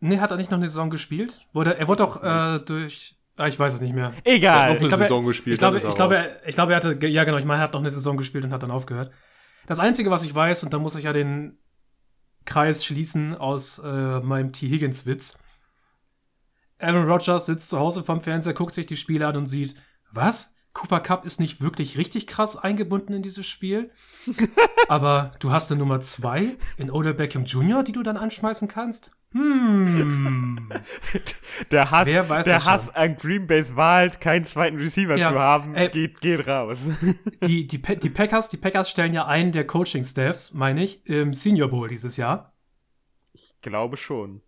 nee, hat er nicht noch eine Saison gespielt? Wurde, er wurde auch äh, durch. Ah, ich weiß es nicht mehr. Er Egal. hat noch eine ich glaube, Saison gespielt. Ich glaube, er ich, glaube, er, ich glaube, er hatte, ja genau, ich meine, er hat noch eine Saison gespielt und hat dann aufgehört. Das Einzige, was ich weiß, und da muss ich ja den Kreis schließen aus äh, meinem T. Higgins-Witz. Aaron Rodgers sitzt zu Hause vorm Fernseher, guckt sich die Spiele an und sieht, was? Cooper Cup ist nicht wirklich richtig krass eingebunden in dieses Spiel. aber du hast eine Nummer zwei in Odell Beckham Jr., die du dann anschmeißen kannst? Hm. Der Hass, der schon? Hass an Green Bay's Wahl, keinen zweiten Receiver Ja, zu haben, ey. geht, geht raus. die, die, die Packers, die Packers stellen ja einen der Coaching-Staffs, meine ich, im Senior Bowl dieses Jahr. Glaube schon.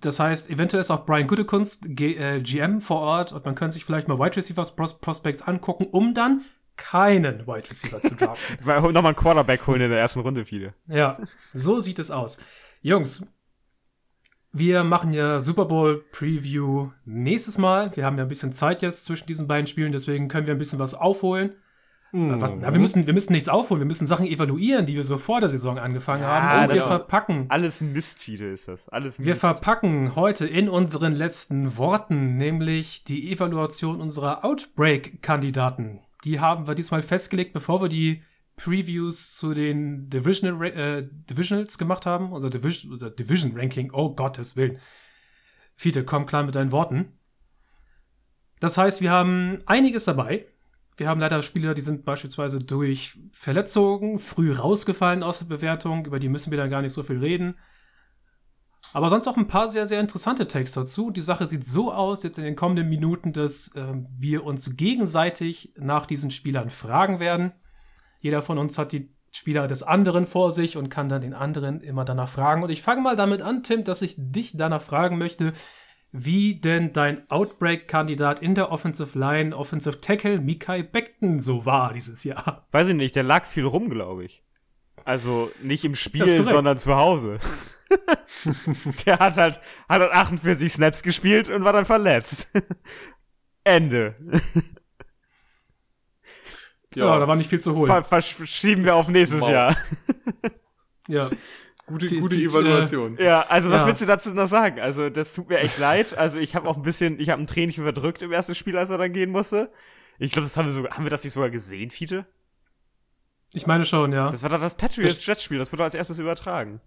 Das heißt, eventuell ist auch Brian Gutekunst G äh, GM vor Ort und man könnte sich vielleicht mal Wide Receivers Pros Prospects angucken, um dann keinen Wide Receiver zu draften. Mal nochmal einen Quarterback holen in der ersten Runde, viele. ja, so sieht es aus. Jungs, wir machen ja Super Bowl Preview nächstes Mal. Wir haben ja ein bisschen Zeit jetzt zwischen diesen beiden Spielen, deswegen können wir ein bisschen was aufholen. Hm. Was, na, wir, müssen, wir müssen nichts aufholen, wir müssen Sachen evaluieren, die wir so vor der Saison angefangen Ja, haben. Und wir das- verpacken. Alles Misttitel ist das. Alles Wir Mist. verpacken heute in unseren letzten Worten nämlich die Evaluation unserer Outbreak-Kandidaten. Die haben wir diesmal festgelegt, bevor wir die Previews zu den Divisional, äh, Divisionals gemacht haben. Unser, Division, unser Division-Ranking. Oh Gottes Willen. Fiete, komm klar mit deinen Worten. Das heißt, wir haben einiges dabei. Wir haben leider Spieler, die sind beispielsweise durch Verletzungen früh rausgefallen aus der Bewertung. Über die müssen wir dann gar nicht so viel reden. Aber sonst auch ein paar sehr, sehr interessante Takes dazu. Die Sache sieht so aus, jetzt in den kommenden Minuten, dass ähm, wir uns gegenseitig nach diesen Spielern fragen werden. Jeder von uns hat die Spieler des anderen vor sich und kann dann den anderen immer danach fragen. Und ich fange mal damit an, Tim, dass ich dich danach fragen möchte, wie denn dein Outbreak-Kandidat in der Offensive Line, Offensive Tackle Mikai Beckton so war dieses Jahr. Weiß ich nicht, der lag viel rum, glaube ich. Also nicht im Spiel, sondern zu Hause. der hat halt, hat halt 48 Snaps gespielt und war dann verletzt. Ende. Ja, da war nicht viel zu holen. Ver verschieben wir auf nächstes Wow. Jahr. Ja. Gute, Die- gute die- Evaluation. Ja, also was Ja. willst du dazu noch sagen? Also das tut mir echt leid. Also ich habe auch ein bisschen, ich habe ein Tränchen verdrückt im ersten Spiel, als er dann gehen musste. Ich glaube, das haben wir sogar, haben wir das nicht sogar gesehen, Fiete? Ich meine schon, ja. Das war doch das Patriots-Jets-Spiel, das wurde als erstes übertragen.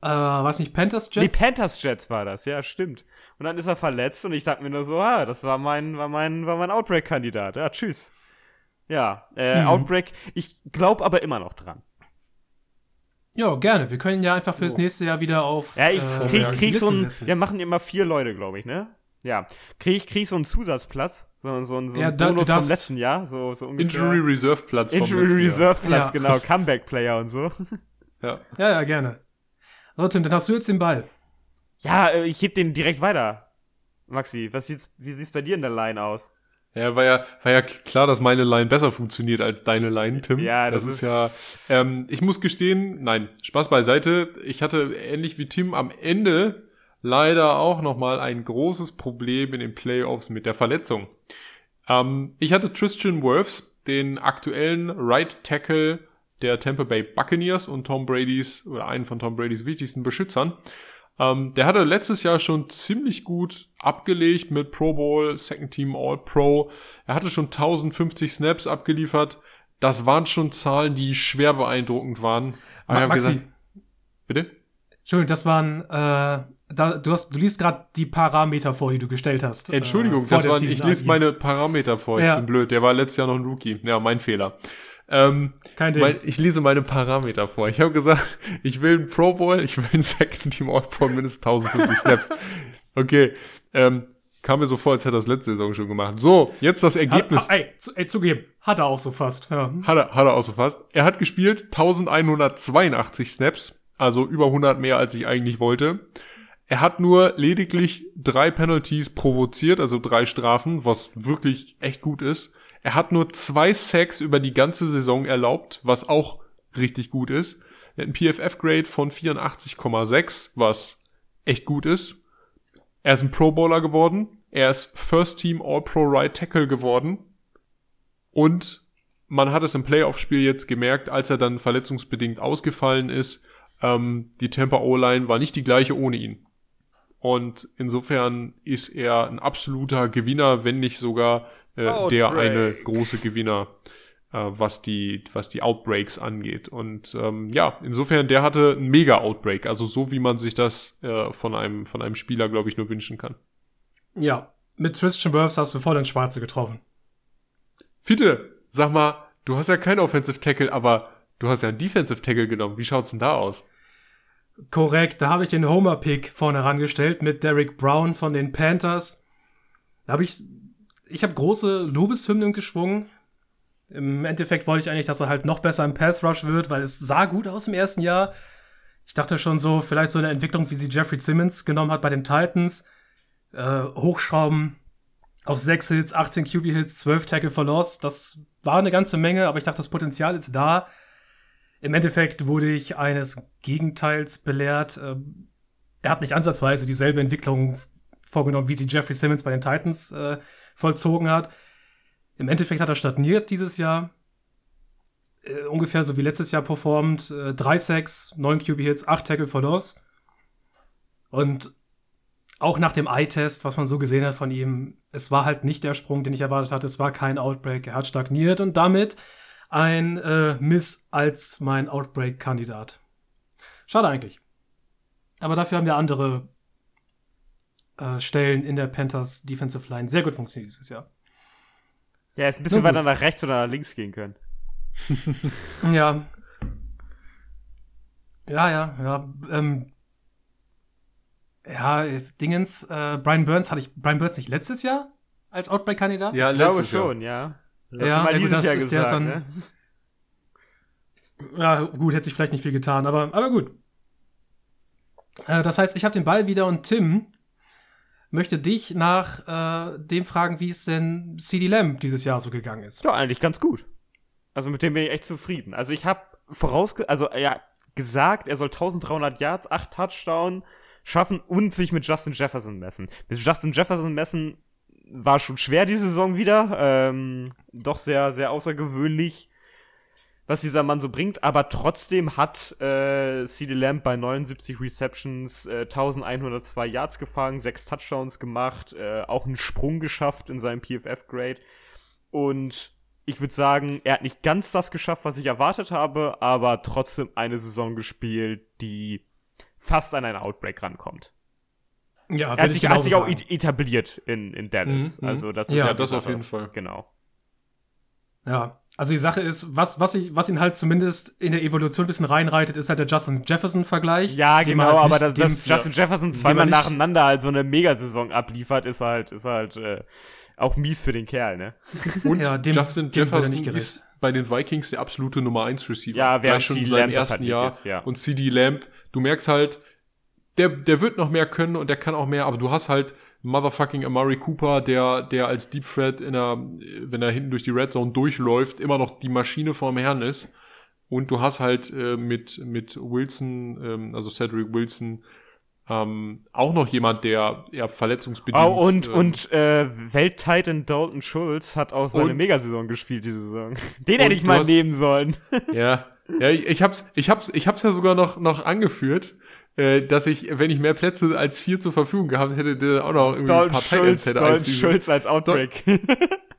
Äh, war es nicht Panthers Nee, Jets? Panthers Jets war das, ja, stimmt. Und dann ist er verletzt und ich dachte mir nur so, ah, das war mein, war mein, war mein Outbreak-Kandidat. Ja, tschüss. Ja, äh, Mhm. Outbreak, ich glaube aber immer noch dran. Ja, gerne. Wir können ja einfach fürs Oh. nächste Jahr wieder auf. Ja, ich äh, krieg, die krieg so ein, wir machen immer vier Leute, glaube ich, ne? Ja. Krieg, krieg so einen Zusatzplatz, so, so, so Ja, einen da- Bonus vom letzten Jahr, so, so ungefähr. Injury Reserve Platz vom Injury. Reserve Platz, Ja. genau, Comeback Player und so. Ja. Ja, ja, gerne. So, Tim, dann hast du jetzt den Ball. Ja, äh, ich heb den direkt weiter. Maxi, was sieht's, wie sieht's bei dir in der Line aus? Ja, war ja, war ja klar, dass meine Line besser funktioniert als deine Line, Tim. Ja, das, ist, ja. Ähm, ich muss gestehen, nein, Spaß beiseite. Ich hatte ähnlich wie Tim am Ende leider auch nochmal ein großes Problem in den Playoffs mit der Verletzung. Ähm, ich hatte Tristan Wirfs, den aktuellen Right Tackle der Tampa Bay Buccaneers und Tom Brady's oder einen von Tom Brady's wichtigsten Beschützern. Ähm, der hatte letztes Jahr schon ziemlich gut abgelegt mit Pro Bowl, Second Team All Pro. Er hatte schon 1050 Snaps abgeliefert. Das waren schon Zahlen, die schwer beeindruckend waren. Aber Ma ich Maxi, gesagt, bitte? Entschuldigung, das waren, äh, da, du, hast, du liest gerade die Parameter vor, die du gestellt hast. Entschuldigung, äh, das waren, ich lese meine Parameter vor. Ich Ja. bin blöd. Der war letztes Jahr noch ein Rookie. Ja, mein Fehler. Ähm, Kein Ding. mein, ich lese meine Parameter vor. Ich habe gesagt, ich will einen Pro Bowl, ich will einen Second Team All Pro mindestens 1050 Snaps. Okay, ähm, kam mir so vor, als hätte er das letzte Saison schon gemacht. So, jetzt das Ergebnis. Ha, ha, ey, zu, ey, zugeben, hat er auch so fast. Ja. Hat er, hat er auch so fast. Er hat gespielt 1182 Snaps, also über 100 mehr, als ich eigentlich wollte. Er hat nur lediglich drei Penalties provoziert, also drei Strafen, was wirklich echt gut ist. Er hat nur zwei Sacks über die ganze Saison erlaubt, was auch richtig gut ist. Er hat einen PFF-Grade von 84,6, was echt gut ist. Er ist ein Pro Bowler geworden. Er ist First Team All-Pro Right Tackle geworden. Und man hat es im Playoff-Spiel jetzt gemerkt, als er dann verletzungsbedingt ausgefallen ist, ähm, die Tampa O-Line war nicht die gleiche ohne ihn. Und insofern ist er ein absoluter Gewinner, wenn nicht sogar äh, der Outbreak. eine große Gewinner, äh, was die was die Outbreaks angeht. Und ähm, ja, insofern der hatte einen mega Outbreak, also so wie man sich das äh, von einem von einem Spieler, glaube ich, nur wünschen kann. ja, mit Tristan Wirfs hast du voll ins Schwarze getroffen. Fiete, sag mal, du hast ja keinen Offensive Tackle, aber du hast ja einen Defensive Tackle genommen. Wie schaut's denn da aus? Korrekt, da habe ich den Homer-Pick vorne herangestellt mit Derek Brown von den Panthers. Da habe ich, ich habe große Lobeshymnen geschwungen. Im Endeffekt wollte ich eigentlich, dass er halt noch besser im Pass Rush wird, weil es sah gut aus im ersten Jahr. Ich dachte schon so, vielleicht so eine Entwicklung, wie sie Jeffrey Simmons genommen hat bei den Titans. Äh, hochschrauben auf 6 Hits, 18 QB-Hits, 12 Tackle for Loss. Das war eine ganze Menge, aber ich dachte, das Potenzial ist da. Im Endeffekt wurde ich eines Gegenteils belehrt. Ähm, er hat nicht ansatzweise dieselbe Entwicklung vorgenommen, wie sie Jeffrey Simmons bei den Titans äh, vollzogen hat. Im Endeffekt hat er stagniert dieses Jahr. Äh, ungefähr so wie letztes Jahr performt. Äh, drei Sacks, neun QB-Hits, acht Tackle for Loss. Und auch nach dem Eye-Test, was man so gesehen hat von ihm, es war halt nicht der Sprung, den ich erwartet hatte. Es war kein Outbreak. Er hat stagniert und damit ein äh, Miss als mein Outbreak-Kandidat. Schade eigentlich. Aber dafür haben wir andere äh, Stellen in der Panthers Defensive Line sehr gut funktioniert dieses Jahr. Ja, jetzt ein bisschen weiter nach rechts oder nach links gehen können. Ja. Ja, ja, ja. Ähm, ja, Dingens, äh, Brian Burns hatte ich Brian Burns nicht letztes Jahr als Outbreak-Kandidat? Ja, Ich glaube schon, ja. Ja, mal dieses das Jahr ist der dann- ne? Ja, gut, hätte sich vielleicht nicht viel getan, aber, aber gut. Äh, das heißt, ich habe den Ball wieder und Tim möchte dich nach äh, dem fragen, wie es denn CD Lamb dieses Jahr so gegangen ist. Ja, eigentlich ganz gut. Also mit dem bin ich echt zufrieden. Also ich habe vorausge also ja, gesagt, er soll 1300 Yards, 8 Touchdown schaffen und sich mit Justin Jefferson messen. Mit Justin Jefferson messen war schon schwer diese Saison wieder. Ähm, doch sehr, sehr außergewöhnlich, was dieser Mann so bringt. Aber trotzdem hat äh, CD Lamb bei 79 Receptions äh, 1102 Yards gefangen, 6 Touchdowns gemacht, äh, auch einen Sprung geschafft in seinem PFF-Grade. Und ich würde sagen, er hat nicht ganz das geschafft, was ich erwartet habe, aber trotzdem eine Saison gespielt, die fast an einen Outbreak rankommt. Ja, er hat sich, hat sich auch etabliert in, in Dallas. Mhm, also das ist ja, das auf jeden Fall. Genau. Ja, also die Sache ist, was, was, ich, was ihn halt zumindest in der Evolution ein bisschen reinreitet, ist halt der Justin Jefferson-Vergleich. Ja, genau, halt aber das, dass Justin Jefferson zweimal nacheinander halt so eine Megasaison abliefert, ist halt, ist halt äh, auch mies für den Kerl, ne? Und ja, dem, Justin dem Jefferson nicht ist bei den Vikings der absolute Nummer 1 Receiver. Ja, wer schon in seinem ersten halt Jahr. Ist, ja. Und CD Lamb, du merkst halt, der, der wird noch mehr können und der kann auch mehr, aber du hast halt motherfucking Amari Cooper, der, der als Deep Threat in der, wenn er hinten durch die Red Zone durchläuft, immer noch die Maschine vorm Herrn ist. Und du hast halt äh, mit, mit Wilson, ähm, also Cedric Wilson, ähm, auch noch jemand, der ja verletzungsbedingt. Oh, und, ähm, und äh, Welttitan Dalton Schulz hat auch seine Megasaison gespielt diese Saison. Den hätte ich mal hast, nehmen sollen. ja. Ja, ich, ich hab's, ich hab's, ich hab's ja sogar noch, noch angeführt, äh, dass ich, wenn ich mehr Plätze als vier zur Verfügung gehabt hätte, der auch noch irgendwie Dalton ein paar Schulz, hätte Dalton Schulz als Outbreak.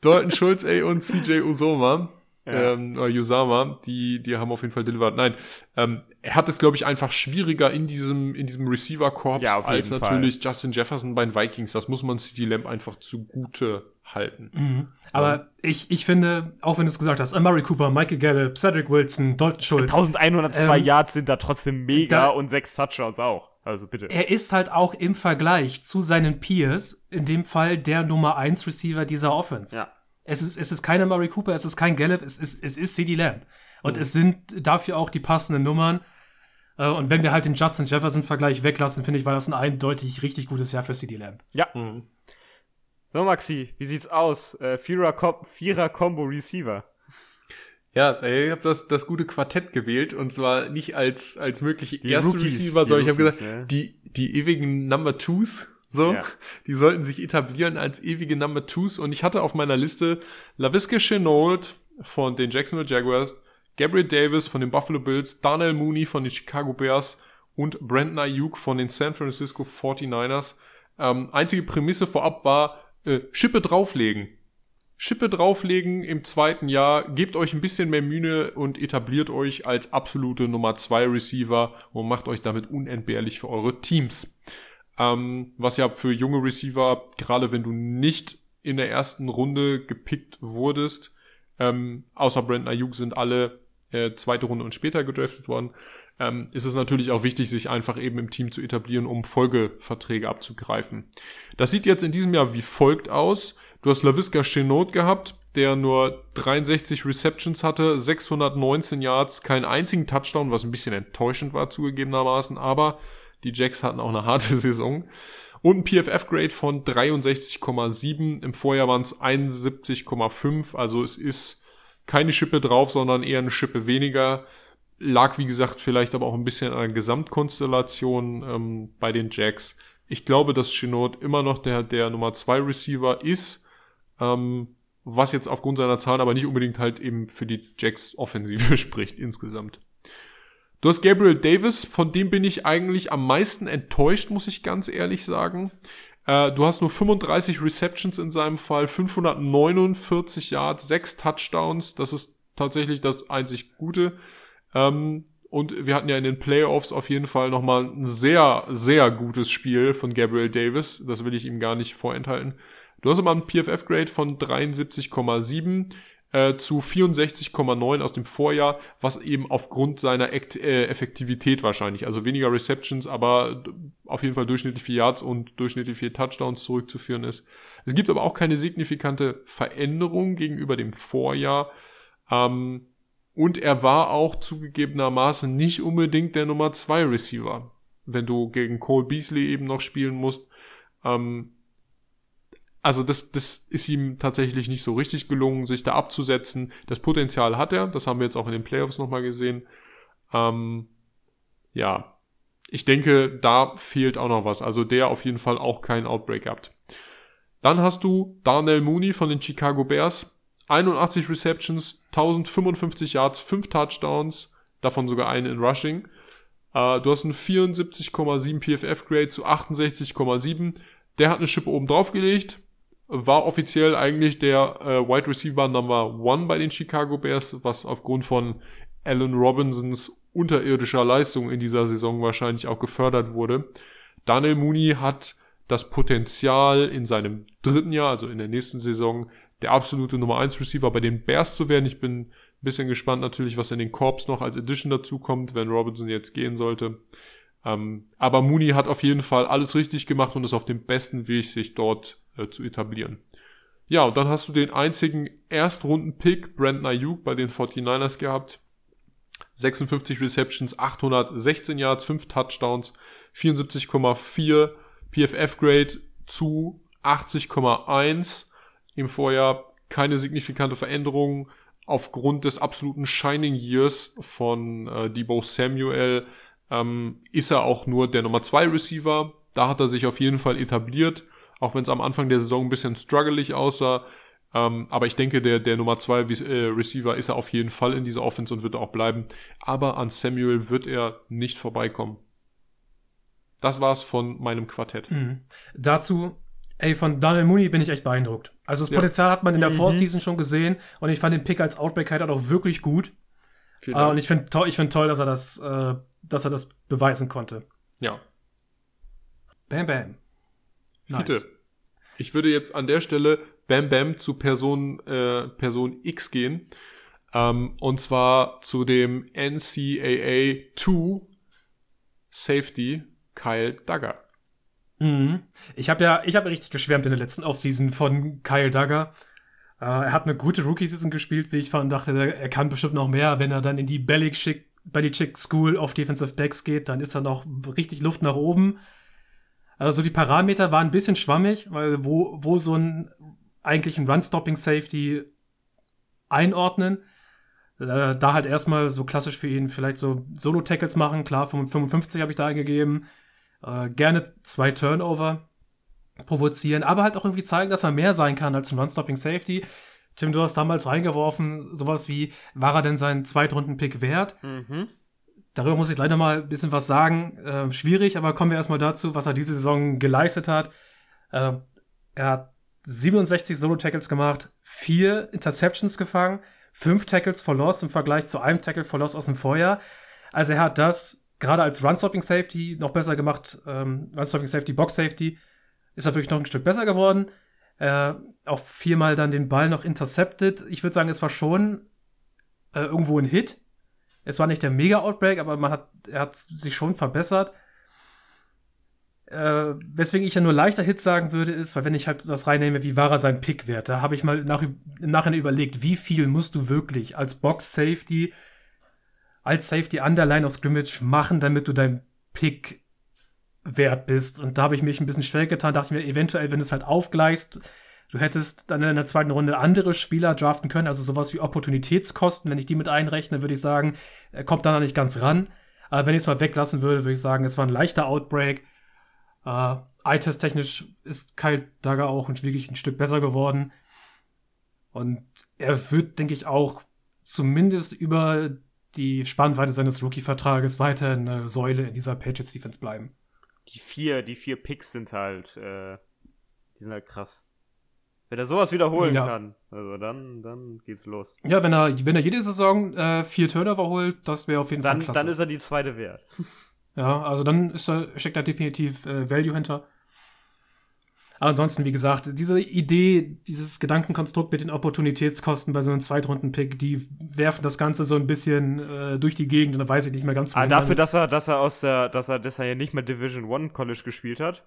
Dalton Schulz, ey, und CJ Usoma ja. ähm, oder Yusama, die, die haben auf jeden Fall delivered. Nein, ähm, er hat es, glaube ich, einfach schwieriger in diesem, in diesem Receiver-Korps ja, als natürlich Fall. Justin Jefferson bei den Vikings. Das muss man CD Lamb einfach zugute halten. Mhm. Aber ja. ich, ich finde, auch wenn du es gesagt hast, Amari Cooper, Michael Gallup, Cedric Wilson, Dalton Schulz. 1102 ähm, Yards sind da trotzdem mega da, und sechs Touchdowns auch. Also bitte. Er ist halt auch im Vergleich zu seinen Peers, in dem Fall der Nummer 1 Receiver dieser Offense. Ja. Es ist, es ist keine Murray Cooper, es ist kein Gallup, es ist, es ist CD Lamb. Und mhm. es sind dafür auch die passenden Nummern. Äh, und wenn wir halt den Justin Jefferson-Vergleich weglassen, finde ich, war das ein eindeutig richtig gutes Jahr für CD Lamb. Ja. Mhm. So, Maxi, wie sieht's aus? Äh, Vierer-Combo Receiver. Ja, ich habe das, das gute Quartett gewählt und zwar nicht als, als mögliche erste Rookies, Receiver, sondern ich habe gesagt, ja. die, die ewigen Number Twos so, ja. die sollten sich etablieren als ewige Number Twos. Und ich hatte auf meiner Liste LaVisca Chenault von den Jacksonville Jaguars, Gabriel Davis von den Buffalo Bills, Darnell Mooney von den Chicago Bears und Brandon Ayuk von den San Francisco 49ers. Ähm, einzige Prämisse vorab war, äh, Schippe drauflegen. Schippe drauflegen im zweiten Jahr, gebt euch ein bisschen mehr Mühe und etabliert euch als absolute Nummer 2 Receiver und macht euch damit unentbehrlich für eure Teams. Ähm, was ja für junge Receiver, gerade wenn du nicht in der ersten Runde gepickt wurdest, ähm, außer Brandon Ayuk sind alle äh, zweite Runde und später gedraftet worden, ähm, ist es natürlich auch wichtig, sich einfach eben im Team zu etablieren, um Folgeverträge abzugreifen. Das sieht jetzt in diesem Jahr wie folgt aus. Du hast LaVisca Chenot gehabt, der nur 63 Receptions hatte, 619 Yards, keinen einzigen Touchdown, was ein bisschen enttäuschend war zugegebenermaßen, aber die Jacks hatten auch eine harte Saison. Und ein PFF-Grade von 63,7. Im Vorjahr waren es 71,5. Also es ist keine Schippe drauf, sondern eher eine Schippe weniger. Lag, wie gesagt, vielleicht aber auch ein bisschen an der Gesamtkonstellation ähm, bei den Jacks. Ich glaube, dass Chinot immer noch der, der Nummer 2 Receiver ist. Ähm, was jetzt aufgrund seiner Zahlen aber nicht unbedingt halt eben für die Jacks Offensive spricht insgesamt. Du hast Gabriel Davis, von dem bin ich eigentlich am meisten enttäuscht, muss ich ganz ehrlich sagen. Äh, du hast nur 35 Receptions in seinem Fall, 549 Yards, 6 Touchdowns. Das ist tatsächlich das einzig Gute. Ähm, und wir hatten ja in den Playoffs auf jeden Fall nochmal ein sehr, sehr gutes Spiel von Gabriel Davis. Das will ich ihm gar nicht vorenthalten. Du hast aber einen PFF-Grade von 73,7 äh, zu 64,9 aus dem Vorjahr, was eben aufgrund seiner Act äh, Effektivität wahrscheinlich, also weniger Receptions, aber auf jeden Fall durchschnittlich vier Yards und durchschnittlich vier Touchdowns zurückzuführen ist. Es gibt aber auch keine signifikante Veränderung gegenüber dem Vorjahr. Ähm, und er war auch zugegebenermaßen nicht unbedingt der Nummer 2 Receiver, wenn du gegen Cole Beasley eben noch spielen musst. Ähm, also das, das ist ihm tatsächlich nicht so richtig gelungen, sich da abzusetzen. Das Potenzial hat er, das haben wir jetzt auch in den Playoffs nochmal gesehen. Ähm, ja, ich denke, da fehlt auch noch was. Also der auf jeden Fall auch keinen Outbreak gehabt. Dann hast du Darnell Mooney von den Chicago Bears. 81 Receptions, 1055 Yards, 5 Touchdowns, davon sogar einen in Rushing. Äh, du hast einen 74,7 PFF-Grade zu 68,7. Der hat eine Schippe oben drauf gelegt. War offiziell eigentlich der äh, Wide Receiver Number One bei den Chicago Bears, was aufgrund von Allen Robinsons unterirdischer Leistung in dieser Saison wahrscheinlich auch gefördert wurde. Daniel Mooney hat das Potenzial in seinem dritten Jahr, also in der nächsten Saison, der absolute Nummer 1 Receiver bei den Bears zu werden. Ich bin ein bisschen gespannt natürlich, was in den Korps noch als Addition dazu kommt, wenn Robinson jetzt gehen sollte. Ähm, aber Mooney hat auf jeden Fall alles richtig gemacht und ist auf dem besten Weg, sich dort äh, zu etablieren. Ja, und dann hast du den einzigen Erstrunden-Pick, Brandon Ayuk, bei den 49ers gehabt. 56 Receptions, 816 Yards, 5 Touchdowns, 74,4 PFF-Grade zu 80,1 im Vorjahr keine signifikante Veränderung aufgrund des absoluten Shining Years von äh, Debo Samuel ähm, ist er auch nur der Nummer 2 Receiver. Da hat er sich auf jeden Fall etabliert, auch wenn es am Anfang der Saison ein bisschen struggelig aussah. Ähm, aber ich denke, der, der Nummer 2 äh, Receiver ist er auf jeden Fall in dieser Offense und wird auch bleiben. Aber an Samuel wird er nicht vorbeikommen. Das war's von meinem Quartett. Mhm. Dazu Ey, von Daniel Mooney bin ich echt beeindruckt. Also das ja. Potenzial hat man in der mhm. Vorseason schon gesehen und ich fand den Pick als Outbreak halt auch wirklich gut. Uh, und ich finde to ich find toll, dass er das, äh, dass er das beweisen konnte. Ja. Bam Bam. Nice. Fiete. Ich würde jetzt an der Stelle Bam Bam zu Person, äh, Person X gehen. Ähm, und zwar zu dem NCAA 2 Safety Kyle Duggar. Mhm. Ich habe ja, ich habe richtig geschwärmt in der letzten Offseason von Kyle Duggar. Äh, er hat eine gute Rookie-Season gespielt, wie ich fand, und dachte, er kann bestimmt noch mehr, wenn er dann in die Belichick, Belichick School of Defensive Backs geht, dann ist da noch richtig Luft nach oben. Also die Parameter waren ein bisschen schwammig, weil wo, wo so ein eigentlich ein Run-Stopping-Safety einordnen, äh, da halt erstmal so klassisch für ihn vielleicht so Solo-Tackles machen, klar, 55 habe ich da eingegeben, äh, gerne zwei Turnover provozieren, aber halt auch irgendwie zeigen, dass er mehr sein kann als ein Run-Stopping Safety. Tim, du hast damals reingeworfen, sowas wie, war er denn sein Zweitrunden-Pick wert? Mhm. Darüber muss ich leider mal ein bisschen was sagen. Äh, schwierig, aber kommen wir erstmal dazu, was er diese Saison geleistet hat. Äh, er hat 67 Solo-Tackles gemacht, vier Interceptions gefangen, fünf Tackles for Loss im Vergleich zu einem Tackle for Loss aus dem Vorjahr. Also er hat das gerade als Run-Stopping-Safety noch besser gemacht, ähm, Run-Stopping-Safety, Box-Safety, ist er wirklich noch ein Stück besser geworden. Äh, auch viermal dann den Ball noch intercepted. Ich würde sagen, es war schon äh, irgendwo ein Hit. Es war nicht der Mega-Outbreak, aber man hat, er hat sich schon verbessert. Äh, weswegen ich ja nur leichter Hit sagen würde, ist, weil wenn ich halt das reinnehme, wie war er sein Pick-Wert, da habe ich mal nach, im Nachhinein überlegt, wie viel musst du wirklich als Box-Safety als Safety an der Line of Scrimmage machen, damit du dein Pick wert bist. Und da habe ich mich ein bisschen schwer getan, dachte mir, eventuell, wenn du es halt aufgleichst, du hättest dann in der zweiten Runde andere Spieler draften können, also sowas wie Opportunitätskosten, wenn ich die mit einrechne, würde ich sagen, er kommt dann nicht ganz ran. Aber wenn ich es mal weglassen würde, würde ich sagen, es war ein leichter Outbreak. Äh, Eye-Test-technisch ist Kyle Dagger auch wirklich ein Stück besser geworden. Und er wird, denke ich, auch zumindest über die Spannweite seines Rookie-Vertrages weiter eine Säule in dieser Patriots-Defense bleiben. Die vier, die vier Picks sind halt, äh, die sind halt krass. Wenn er sowas wiederholen ja. kann, also dann, dann geht's los. Ja, wenn er, wenn er jede Saison äh, vier Turnover holt, das wäre auf jeden dann, Fall klasse. Dann ist er die zweite wert. Ja, also dann ist da, steckt da definitiv äh, Value hinter. Aber ansonsten, wie gesagt, diese Idee, dieses Gedankenkonstrukt mit den Opportunitätskosten bei so einem Zweitrunden-Pick, die werfen das Ganze so ein bisschen äh, durch die Gegend und da weiß ich nicht mehr ganz genau. dafür, dass er, dass er aus der, dass er, dass er ja nicht mehr Division One College gespielt hat,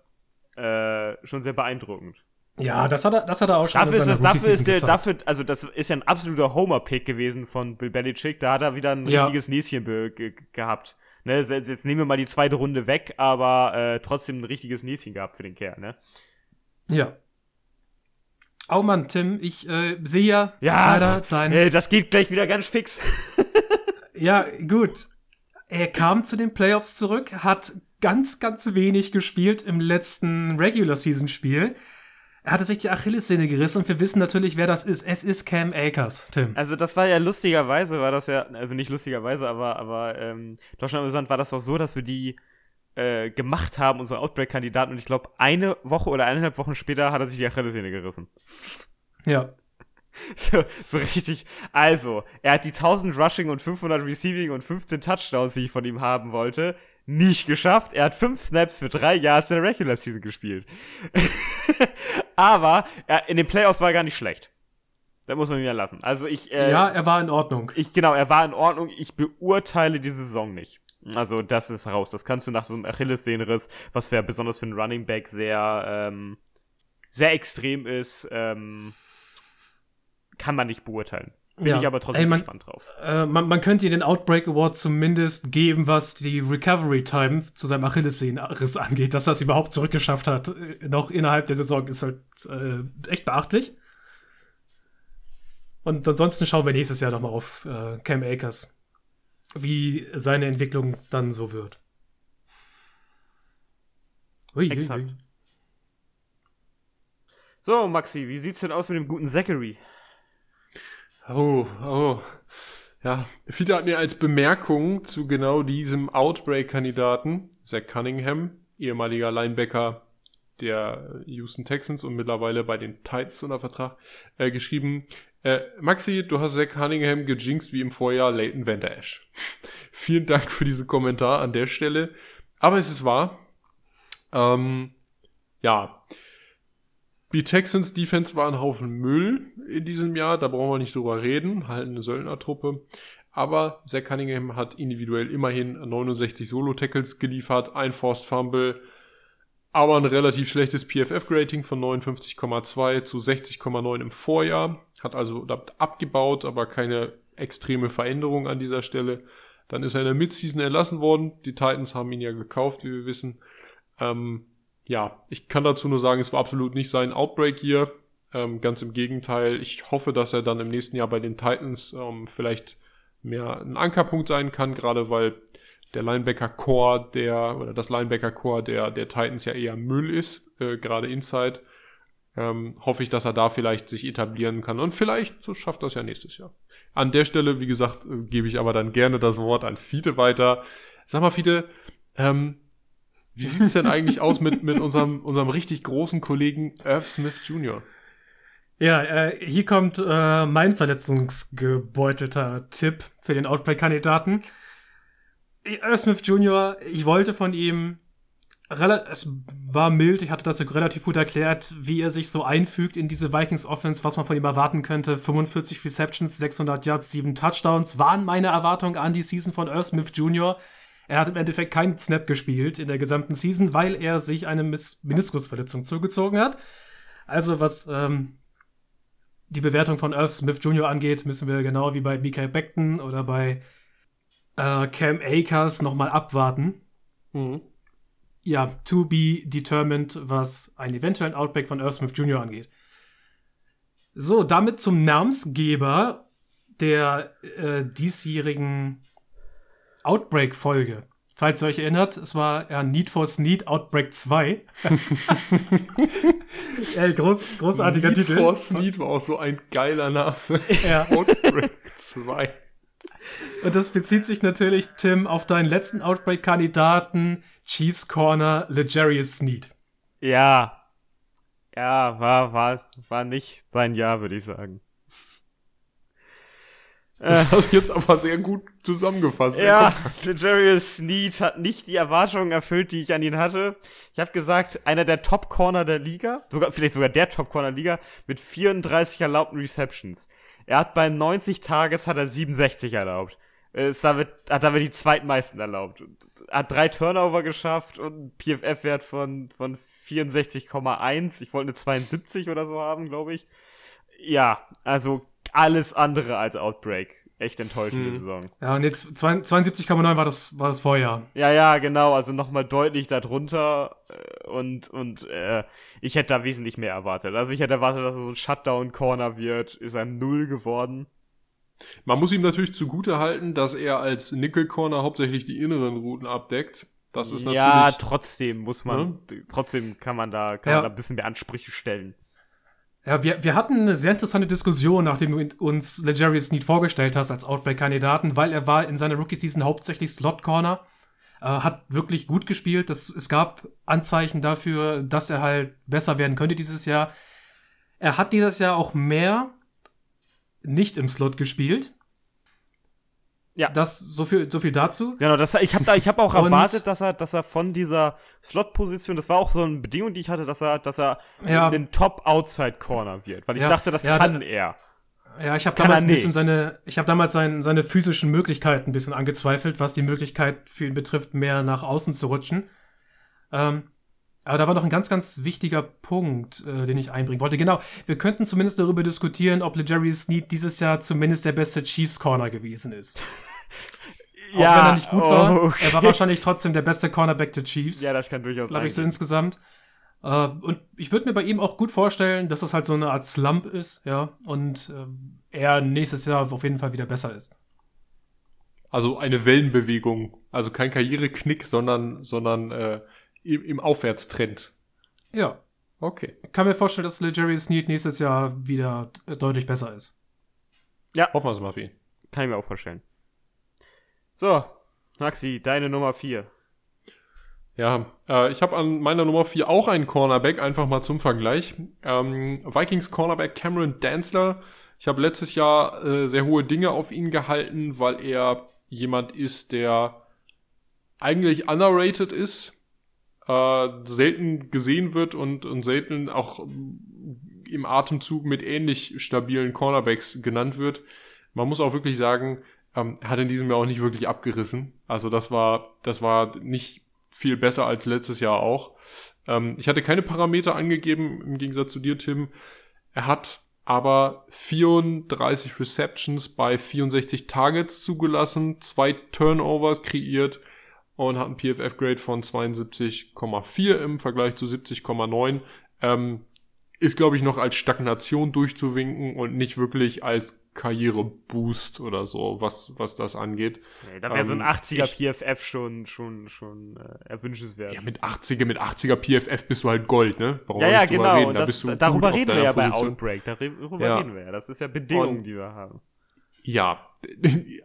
äh, schon sehr beeindruckend. Ja, das hat er, das hat er auch schon Dafür ist, das, dafür, ist der, dafür, also das ist ja ein absoluter Homer-Pick gewesen von Bill Belichick. Da hat er wieder ein Ja. richtiges Näschen ge gehabt. Ne, jetzt, jetzt nehmen wir mal die zweite Runde weg, aber äh, trotzdem ein richtiges Näschen gehabt für den Kerl, ne? Ja. Oh Mann, Tim, ich äh, sehe ja, Ja, leider dein. Äh, das geht gleich wieder ganz fix. Ja, gut. Er kam zu den Playoffs zurück, hat ganz, ganz wenig gespielt im letzten Regular Season Spiel. Er hatte sich die Achillessehne gerissen und wir wissen natürlich, wer das ist. Es ist Cam Akers, Tim. Also das war ja lustigerweise, war das ja, also nicht lustigerweise, aber, aber ähm, doch schon amüsant war das auch so, dass wir die äh, gemacht haben, unsere Outbreak-Kandidaten, und ich glaube, eine Woche oder eineinhalb Wochen später hat er sich die Achillessehne gerissen. Ja. So, so richtig. Also, er hat die 1000 Rushing und 500 Receiving und 15 Touchdowns, die ich von ihm haben wollte, nicht geschafft. Er hat 5 Snaps für 3 Yards in der Regular Season gespielt. Aber er, in den Playoffs war er gar nicht schlecht. Da muss man ihn ja lassen. Also ich, äh, ja, er war in Ordnung. ich, genau, er war in Ordnung. Ich beurteile diese Saison nicht. Also, das ist raus. Das kannst du nach so einem Achillessehnenriss, was für besonders für einen Running Back sehr, ähm, sehr extrem ist, ähm, kann man nicht beurteilen. Bin Ja. ich aber trotzdem Ey, man- gespannt drauf. Äh, man, man könnte ihr den Outbreak Award zumindest geben, was die Recovery Time zu seinem Achillessehnenriss angeht. Dass er es überhaupt zurückgeschafft hat, äh, noch innerhalb der Saison, ist halt äh, echt beachtlich. Und ansonsten schauen wir nächstes Jahr nochmal auf äh, Cam Akers, wie seine Entwicklung dann so wird. Ui, ui, Exakt. ui. So, Maxi, wie sieht's denn aus mit dem guten Zachary? Oh, oh. Ja, viele hatten ja als Bemerkung zu genau diesem Outbreak-Kandidaten, Zach Cunningham, ehemaliger Linebacker der Houston Texans und mittlerweile bei den Titans unter Vertrag, äh, geschrieben, äh, Maxi, du hast Zach Cunningham gejinxt wie im Vorjahr Leighton Van Der Esch. Vielen Dank für diesen Kommentar an der Stelle. Aber es ist wahr. Ähm, ja, die Texans Defense war ein Haufen Müll in diesem Jahr, da brauchen wir nicht drüber reden, halt eine Söldnertruppe. Aber Zach Cunningham hat individuell immerhin 69 Solo-Tackles geliefert, ein Forced Fumble, aber ein relativ schlechtes PFF-Grading von 59,2 zu 60,9 im Vorjahr. Hat also abgebaut, aber keine extreme Veränderung an dieser Stelle. Dann ist er in der Midseason erlassen worden. Die Titans haben ihn ja gekauft, wie wir wissen. Ähm, ja, ich kann dazu nur sagen, es war absolut nicht sein Outbreak hier. Ähm, ganz im Gegenteil. Ich hoffe, dass er dann im nächsten Jahr bei den Titans ähm, vielleicht mehr ein Ankerpunkt sein kann, gerade weil der Linebacker-Core der, oder das Linebacker-Core der, der Titans ja eher Müll ist, äh, gerade Inside. Ähm, hoffe ich, dass er da vielleicht sich etablieren kann. Und vielleicht so schafft das ja nächstes Jahr. An der Stelle, wie gesagt, äh, gebe ich aber dann gerne das Wort an Fiete weiter. Sag mal, Fiete, ähm, wie sieht's denn eigentlich aus mit, mit unserem, unserem richtig großen Kollegen Irv Smith Jr.? Ja, äh, hier kommt äh, mein verletzungsgebeutelter Tipp für den Outbreak-Kandidaten. Irv Smith Jr., ich wollte von ihm, es war mild, ich hatte das relativ gut erklärt, wie er sich so einfügt in diese Vikings-Offense, was man von ihm erwarten könnte. 45 Receptions, 600 Yards, 7 Touchdowns, waren meine Erwartungen an die Season von Irv Smith Jr., er hat im Endeffekt keinen Snap gespielt in der gesamten Season, weil er sich eine Meniskusverletzung zugezogen hat. Also was ähm, die Bewertung von Irv Smith Jr. angeht, müssen wir genau wie bei BK Beckton oder bei äh, Cam Akers nochmal abwarten. Mhm. Ja, to be determined, was einen eventuellen Outbreak von Irv Smith Jr. angeht. So, damit zum Namensgeber der äh, diesjährigen Outbreak-Folge. Falls ihr euch erinnert, es war ja Need for Sneed Outbreak 2. Ey, groß, großartiger Need Titel. for Sneed war auch so ein geiler Name. Ja. Outbreak 2. Und das bezieht sich natürlich, Tim, auf deinen letzten Outbreak-Kandidaten, Chiefs Corner, Legarius Sneed. Ja. Ja, war, war, war nicht sein Jahr, würde ich sagen. Das hast du jetzt aber sehr gut zusammengefasst. Ja. Jarius Sneed hat nicht die Erwartungen erfüllt, die ich an ihn hatte. Ich habe gesagt, einer der Top-Corner der Liga, sogar vielleicht sogar der Top-Corner der Liga, mit 34 erlaubten Receptions. Er hat bei 90 Tages hat er 67 erlaubt. Äh, Ist damit, hat damit die zweitmeisten erlaubt. Hat drei Turnover geschafft und einen PFF-Wert von, von 64,1. Ich wollte eine 72 oder so haben, glaube ich. Ja, also alles andere als Outbreak. Echt enttäuschende Hm. Saison. Ja, und jetzt 72,9 war das, war das Vorjahr. Ja, ja, genau, also nochmal deutlich darunter äh, und, und äh, ich hätte da wesentlich mehr erwartet. Also ich hätte erwartet, dass er so ein Shutdown-Corner wird, ist er Null geworden. Man muss ihm natürlich zugute halten, dass er als Nickel Corner hauptsächlich die inneren Routen abdeckt. Das ist ja, natürlich. trotzdem muss man, trotzdem kann man da, kann Ja. man da ein bisschen mehr Ansprüche stellen. Ja, wir, wir hatten eine sehr interessante Diskussion, nachdem du uns Legarius Sneed vorgestellt hast als Outbreak-Kandidaten, weil er war in seiner Rookie-Season hauptsächlich Slot-Corner, äh, hat wirklich gut gespielt. Das, es gab Anzeichen dafür, dass er halt besser werden könnte dieses Jahr. Er hat dieses Jahr auch mehr nicht im Slot gespielt. Ja. Das, so viel, so viel dazu. Genau, das, ich habe da, ich habe auch erwartet, dass er, dass er von dieser Slot-Position, das war auch so eine Bedingung, die ich hatte, dass er, dass er Ja. ein Top-Outside-Corner wird, weil ich Ja, dachte, das ja, kann da- er. Ja, ich habe damals ein bisschen seine, ich habe damals sein, seine physischen Möglichkeiten ein bisschen angezweifelt, was die Möglichkeit für ihn betrifft, mehr nach außen zu rutschen. Ähm, aber da war noch ein ganz, ganz wichtiger Punkt, äh, den ich einbringen wollte. Genau, wir könnten zumindest darüber diskutieren, ob Legary Sneed dieses Jahr zumindest der beste Chiefs Corner gewesen ist. Auch wenn er nicht gut war, okay. er war wahrscheinlich trotzdem der beste Cornerback der Chiefs Ja, das kann durchaus glaube ich, so sein. insgesamt. Äh, und ich würde mir bei ihm auch gut vorstellen, dass das halt so eine Art Slump ist, ja, und ähm, er nächstes Jahr auf jeden Fall wieder besser ist. Also eine Wellenbewegung. Also kein Karriereknick, sondern, sondern äh, im, im Aufwärtstrend. Ja, Okay. ich kann mir vorstellen, dass Legarius Sneed nächstes Jahr wieder deutlich besser ist. Hoffen wir es mal für ihn. Kann ich mir auch vorstellen. So, Maxi, deine Nummer 4. Ja, äh, ich habe an meiner Nummer 4 auch einen Cornerback, einfach mal zum Vergleich. Ähm, Vikings Cornerback Cameron Danzler. Ich habe letztes Jahr äh, sehr hohe Dinge auf ihn gehalten, weil er jemand ist, der eigentlich underrated ist, äh, selten gesehen wird und, und selten auch im Atemzug mit ähnlich stabilen Cornerbacks genannt wird. Man muss auch wirklich sagen, ähm, hat in diesem Jahr auch nicht wirklich abgerissen. Also das war, das war nicht viel besser als letztes Jahr auch. Ähm, ich hatte keine Parameter angegeben, im Gegensatz zu dir, Tim. Er hat aber 34 Receptions bei 64 Targets zugelassen, zwei Turnovers kreiert und hat einen PFF-Grade von 72,4 im Vergleich zu 70,9. Ähm, ist, glaube ich, noch als Stagnation durchzuwinken und nicht wirklich als Karriereboost oder so, was, was das angeht. Nee, da wäre so ein Ähm, 80er ich- PFF schon, schon, schon äh, erwünschenswert. Ja, mit 80er, mit 80er PFF bist du halt Gold, ne? Brauchen Ja, ja, genau. reden. Da das, bist du darüber reden wir ja bei Position. Outbreak. Darüber Ja. reden wir ja. Das ist ja Bedingung, Und- die wir haben. Ja,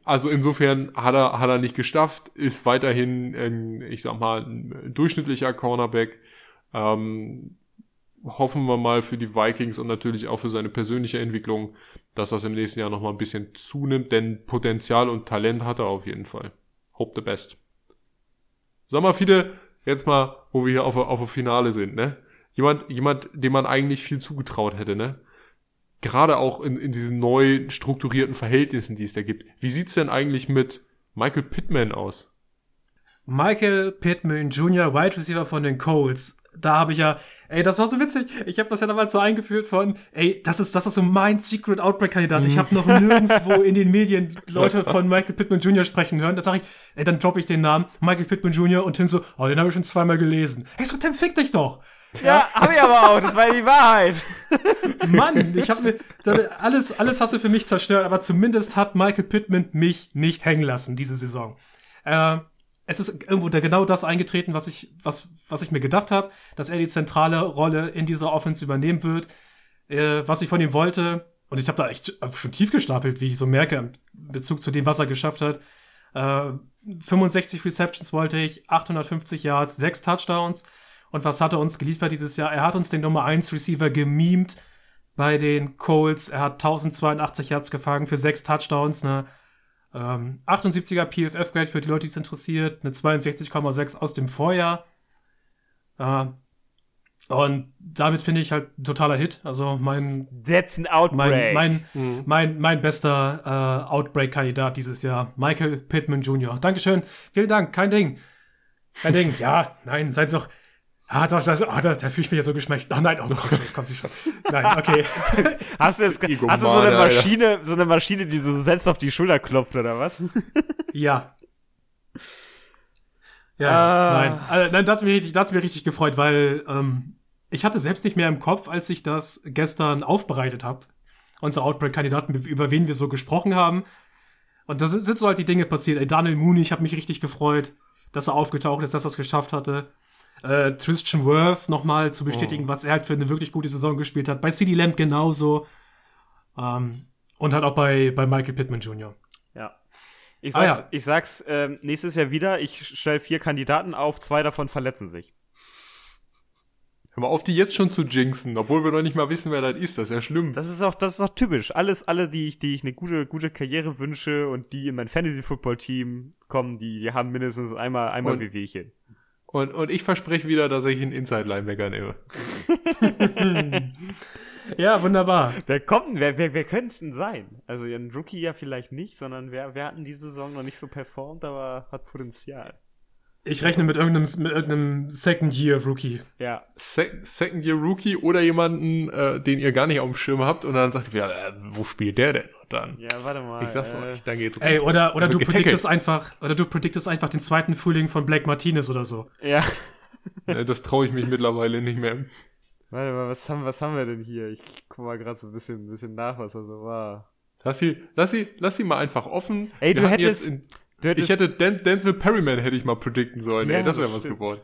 also insofern hat er, hat er nicht geschafft, ist weiterhin, ein, ich sag mal, ein durchschnittlicher Cornerback. Ähm, hoffen wir mal für die Vikings und natürlich auch für seine persönliche Entwicklung, dass das im nächsten Jahr nochmal ein bisschen zunimmt, denn Potenzial und Talent hat er auf jeden Fall. Hope the best. Sag mal, viele, jetzt mal, wo wir hier auf, auf dem Finale sind, ne? Jemand, jemand, dem man eigentlich viel zugetraut hätte, ne? Gerade auch in, in diesen neu strukturierten Verhältnissen, die es da gibt. Wie sieht's denn eigentlich mit Michael Pittman aus? Michael Pittman Jr., Wide Receiver von den Colts. Da habe ich ja, ey, das war so witzig. Ich habe das ja damals so eingeführt von, ey, das ist, das ist so mein Secret Outbreak-Kandidat. Ich habe noch nirgendwo in den Medien Leute von Michael Pittman Jr. sprechen hören. Da sage ich, ey, dann droppe ich den Namen Michael Pittman Jr. und Tim so, oh, den habe ich schon zweimal gelesen. Hey, so, Tim, fick dich doch. Ja, hab ich aber auch. Das war die Wahrheit. Mann, ich habe mir alles, alles hast du für mich zerstört, aber zumindest hat Michael Pittman mich nicht hängen lassen diese Saison. Äh, es ist irgendwo da genau das eingetreten, was ich, was, was ich mir gedacht habe, dass er die zentrale Rolle in dieser Offense übernehmen wird, äh, was ich von ihm wollte. Und ich habe da echt schon tief gestapelt, wie ich so merke, im Bezug zu dem, was er geschafft hat. Äh, 65 Receptions wollte ich, 850 Yards, 6 Touchdowns. Und was hat er uns geliefert dieses Jahr? Er hat uns den Nummer 1 Receiver gemimt bei den Colts. Er hat 1082 Yards gefangen für 6 Touchdowns, eine ähm, 78er PFF-Grade für die Leute, die es interessiert, eine 62,6 aus dem Vorjahr. Äh, und damit finde ich halt ein totaler Hit. Also mein, That's an Outbreak. mein, mein, mein, mein bester äh, Outbreak-Kandidat dieses Jahr. Michael Pittman Jr. Dankeschön. Vielen Dank. Kein Ding. Kein Ding. Ja, nein, seid doch. Ah, das, das, ah, da, da fühle ich mich ja so geschmeckt. Ah, nein, oh Gott, kommt sie schon. Nein, okay. Hast du, jetzt, hast du so eine Maschine, so eine Maschine, die so selbst auf die Schulter klopft, oder was? ja. Ja, ah. nein. Also, nein, da hat mich richtig, da hat's mich richtig gefreut, weil ähm, ich hatte selbst nicht mehr im Kopf, als ich das gestern aufbereitet habe. Unsere Outbreak-Kandidaten, über wen wir so gesprochen haben. Und da sind so halt die Dinge passiert. Ey, Daniel Mooney, ich habe mich richtig gefreut, dass er aufgetaucht ist, dass er es geschafft hatte. Äh, Tristan Worth nochmal zu bestätigen, oh. was er halt für eine wirklich gute Saison gespielt hat. Bei CD Lamb genauso. Ähm, und halt auch bei, bei Michael Pittman Jr. Ja. Ich sag's, ah, ja. ich sag's ähm, nächstes Jahr wieder, ich stelle vier Kandidaten auf, zwei davon verletzen sich. Hör mal auf, die jetzt schon zu jinxen, obwohl wir noch nicht mal wissen, wer das ist. Das ist ja schlimm. Das ist auch, das ist auch typisch. Alles, alle, die ich, die ich eine gute, gute Karriere wünsche und die in mein Fantasy-Football-Team kommen, die, die haben mindestens einmal, einmal und, Wehwehchen. Und, und ich verspreche wieder, dass ich einen Inside-Linebacker nehme. ja, wunderbar. Wer kommt denn? Wer, wer, wer könnte es denn sein? Also ein Rookie ja vielleicht nicht, sondern wer, wer hat in dieser Saison noch nicht so performt, aber hat Potenzial. Ich rechne mit irgendeinem, mit irgendeinem Second-Year-Rookie. Ja. Se Second-Year-Rookie oder jemanden, äh, den ihr gar nicht auf dem Schirm habt und dann sagt ihr, ja, äh, wo spielt der denn? Und dann. Ja, warte mal. Ich sag's äh, euch, dann geht's. Ey, oder, oder du prediktest einfach, oder du prediktest einfach den zweiten Frühling von Black Martinez oder so. Ja. ja das traue ich mich mittlerweile nicht mehr. Warte mal, was haben, was haben wir denn hier? Ich guck mal gerade so ein bisschen, ein bisschen nach, was da so war. Lass sie, lass sie, lass sie mal einfach offen. Ey, wir du hättest, in, ich hätte Dan Denzel Perryman hätte ich mal predikten sollen, ja, ey, das wäre was geworden.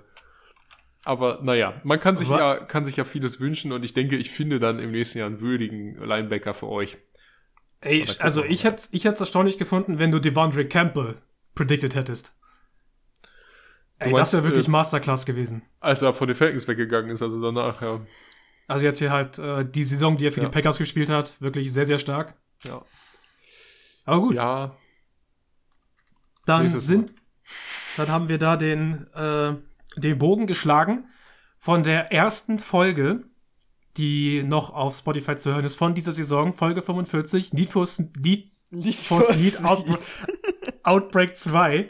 Aber naja, man kann sich ja, kann sich ja vieles wünschen und ich denke, ich finde dann im nächsten Jahr einen würdigen Linebacker für euch. Ey, also ich hätte ich hätte es erstaunlich gefunden, wenn du Devondre Campbell predicted hättest. Ey, meinst, das wäre wirklich äh, Masterclass gewesen. Als er von den Falcons weggegangen ist, also danach, ja. Also jetzt hier halt äh, die Saison, die er für ja. die Packers gespielt hat, wirklich sehr, sehr stark. Ja. Aber gut. Ja, dann sind, dann haben wir da den, äh, den Bogen geschlagen von der ersten Folge, die noch auf Spotify zu hören ist, von dieser Saison, Folge 45, Need for, Need, Need for Speed Outbreak, Outbreak 2.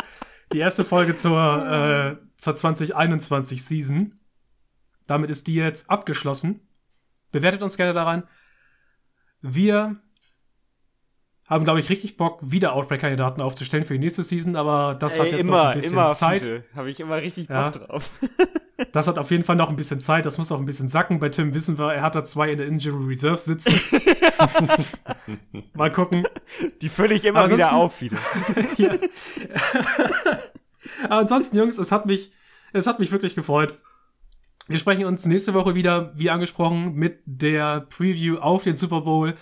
Die erste Folge zur, äh, zur 2021 Season. Damit ist die jetzt abgeschlossen. Bewertet uns gerne daran. Wir haben, glaube ich, richtig Bock, wieder Outbreak-Kandidaten aufzustellen für die nächste Season, aber das Ey, hat jetzt immer, noch ein bisschen immer Zeit. Habe ich immer richtig Bock ja. drauf. das hat auf jeden Fall noch ein bisschen Zeit, das muss auch ein bisschen sacken. Bei Tim wissen wir, er hat da zwei in der Injury Reserve sitzen. Mal gucken. Die fülle ich immer aber wieder auf wieder. ja. aber ansonsten, Jungs, es hat mich, es hat mich wirklich gefreut. Wir sprechen uns nächste Woche wieder, wie angesprochen, mit der Preview auf den Super Bowl.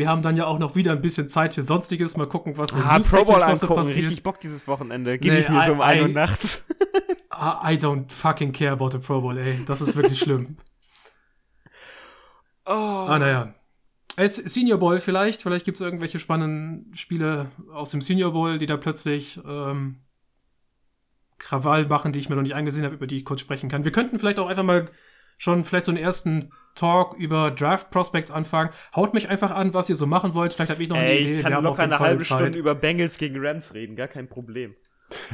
Wir haben dann ja auch noch wieder ein bisschen Zeit für Sonstiges. Mal gucken, was so ah, Pro Bowl angucken. passiert. Richtig Bock dieses Wochenende. Gebe nee, ich mir I, so um 1 Uhr nachts. I don't fucking care about the Pro Bowl, ey. Das ist wirklich schlimm. Oh. Ah, naja. Senior Bowl vielleicht. Vielleicht gibt es irgendwelche spannenden Spiele aus dem Senior Bowl, die da plötzlich ähm, Krawall machen, die ich mir noch nicht angesehen habe, über die ich kurz sprechen kann. Wir könnten vielleicht auch einfach mal schon vielleicht so einen ersten Talk über Draft Prospects anfangen. Haut mich einfach an, was ihr so machen wollt. Vielleicht habe ich noch eine ey, Idee. Ich kann locker eine halbe Zeit. Stunde über Bengals gegen Rams reden, gar kein Problem.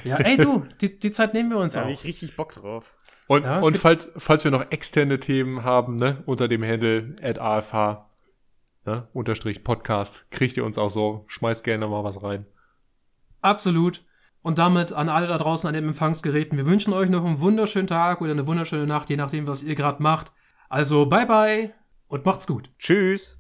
Ja, ey du, die, die Zeit nehmen wir uns da auch. Da habe ich richtig Bock drauf. Und, ja, und falls, falls wir noch externe Themen haben, ne, unter dem Handle at AFH, ne, unterstrich Podcast, kriegt ihr uns auch so. Schmeißt gerne mal was rein. Absolut. Und damit an alle da draußen an den Empfangsgeräten. Wir wünschen euch noch einen wunderschönen Tag oder eine wunderschöne Nacht, je nachdem, was ihr gerade macht. Also bye bye und macht's gut. Tschüss.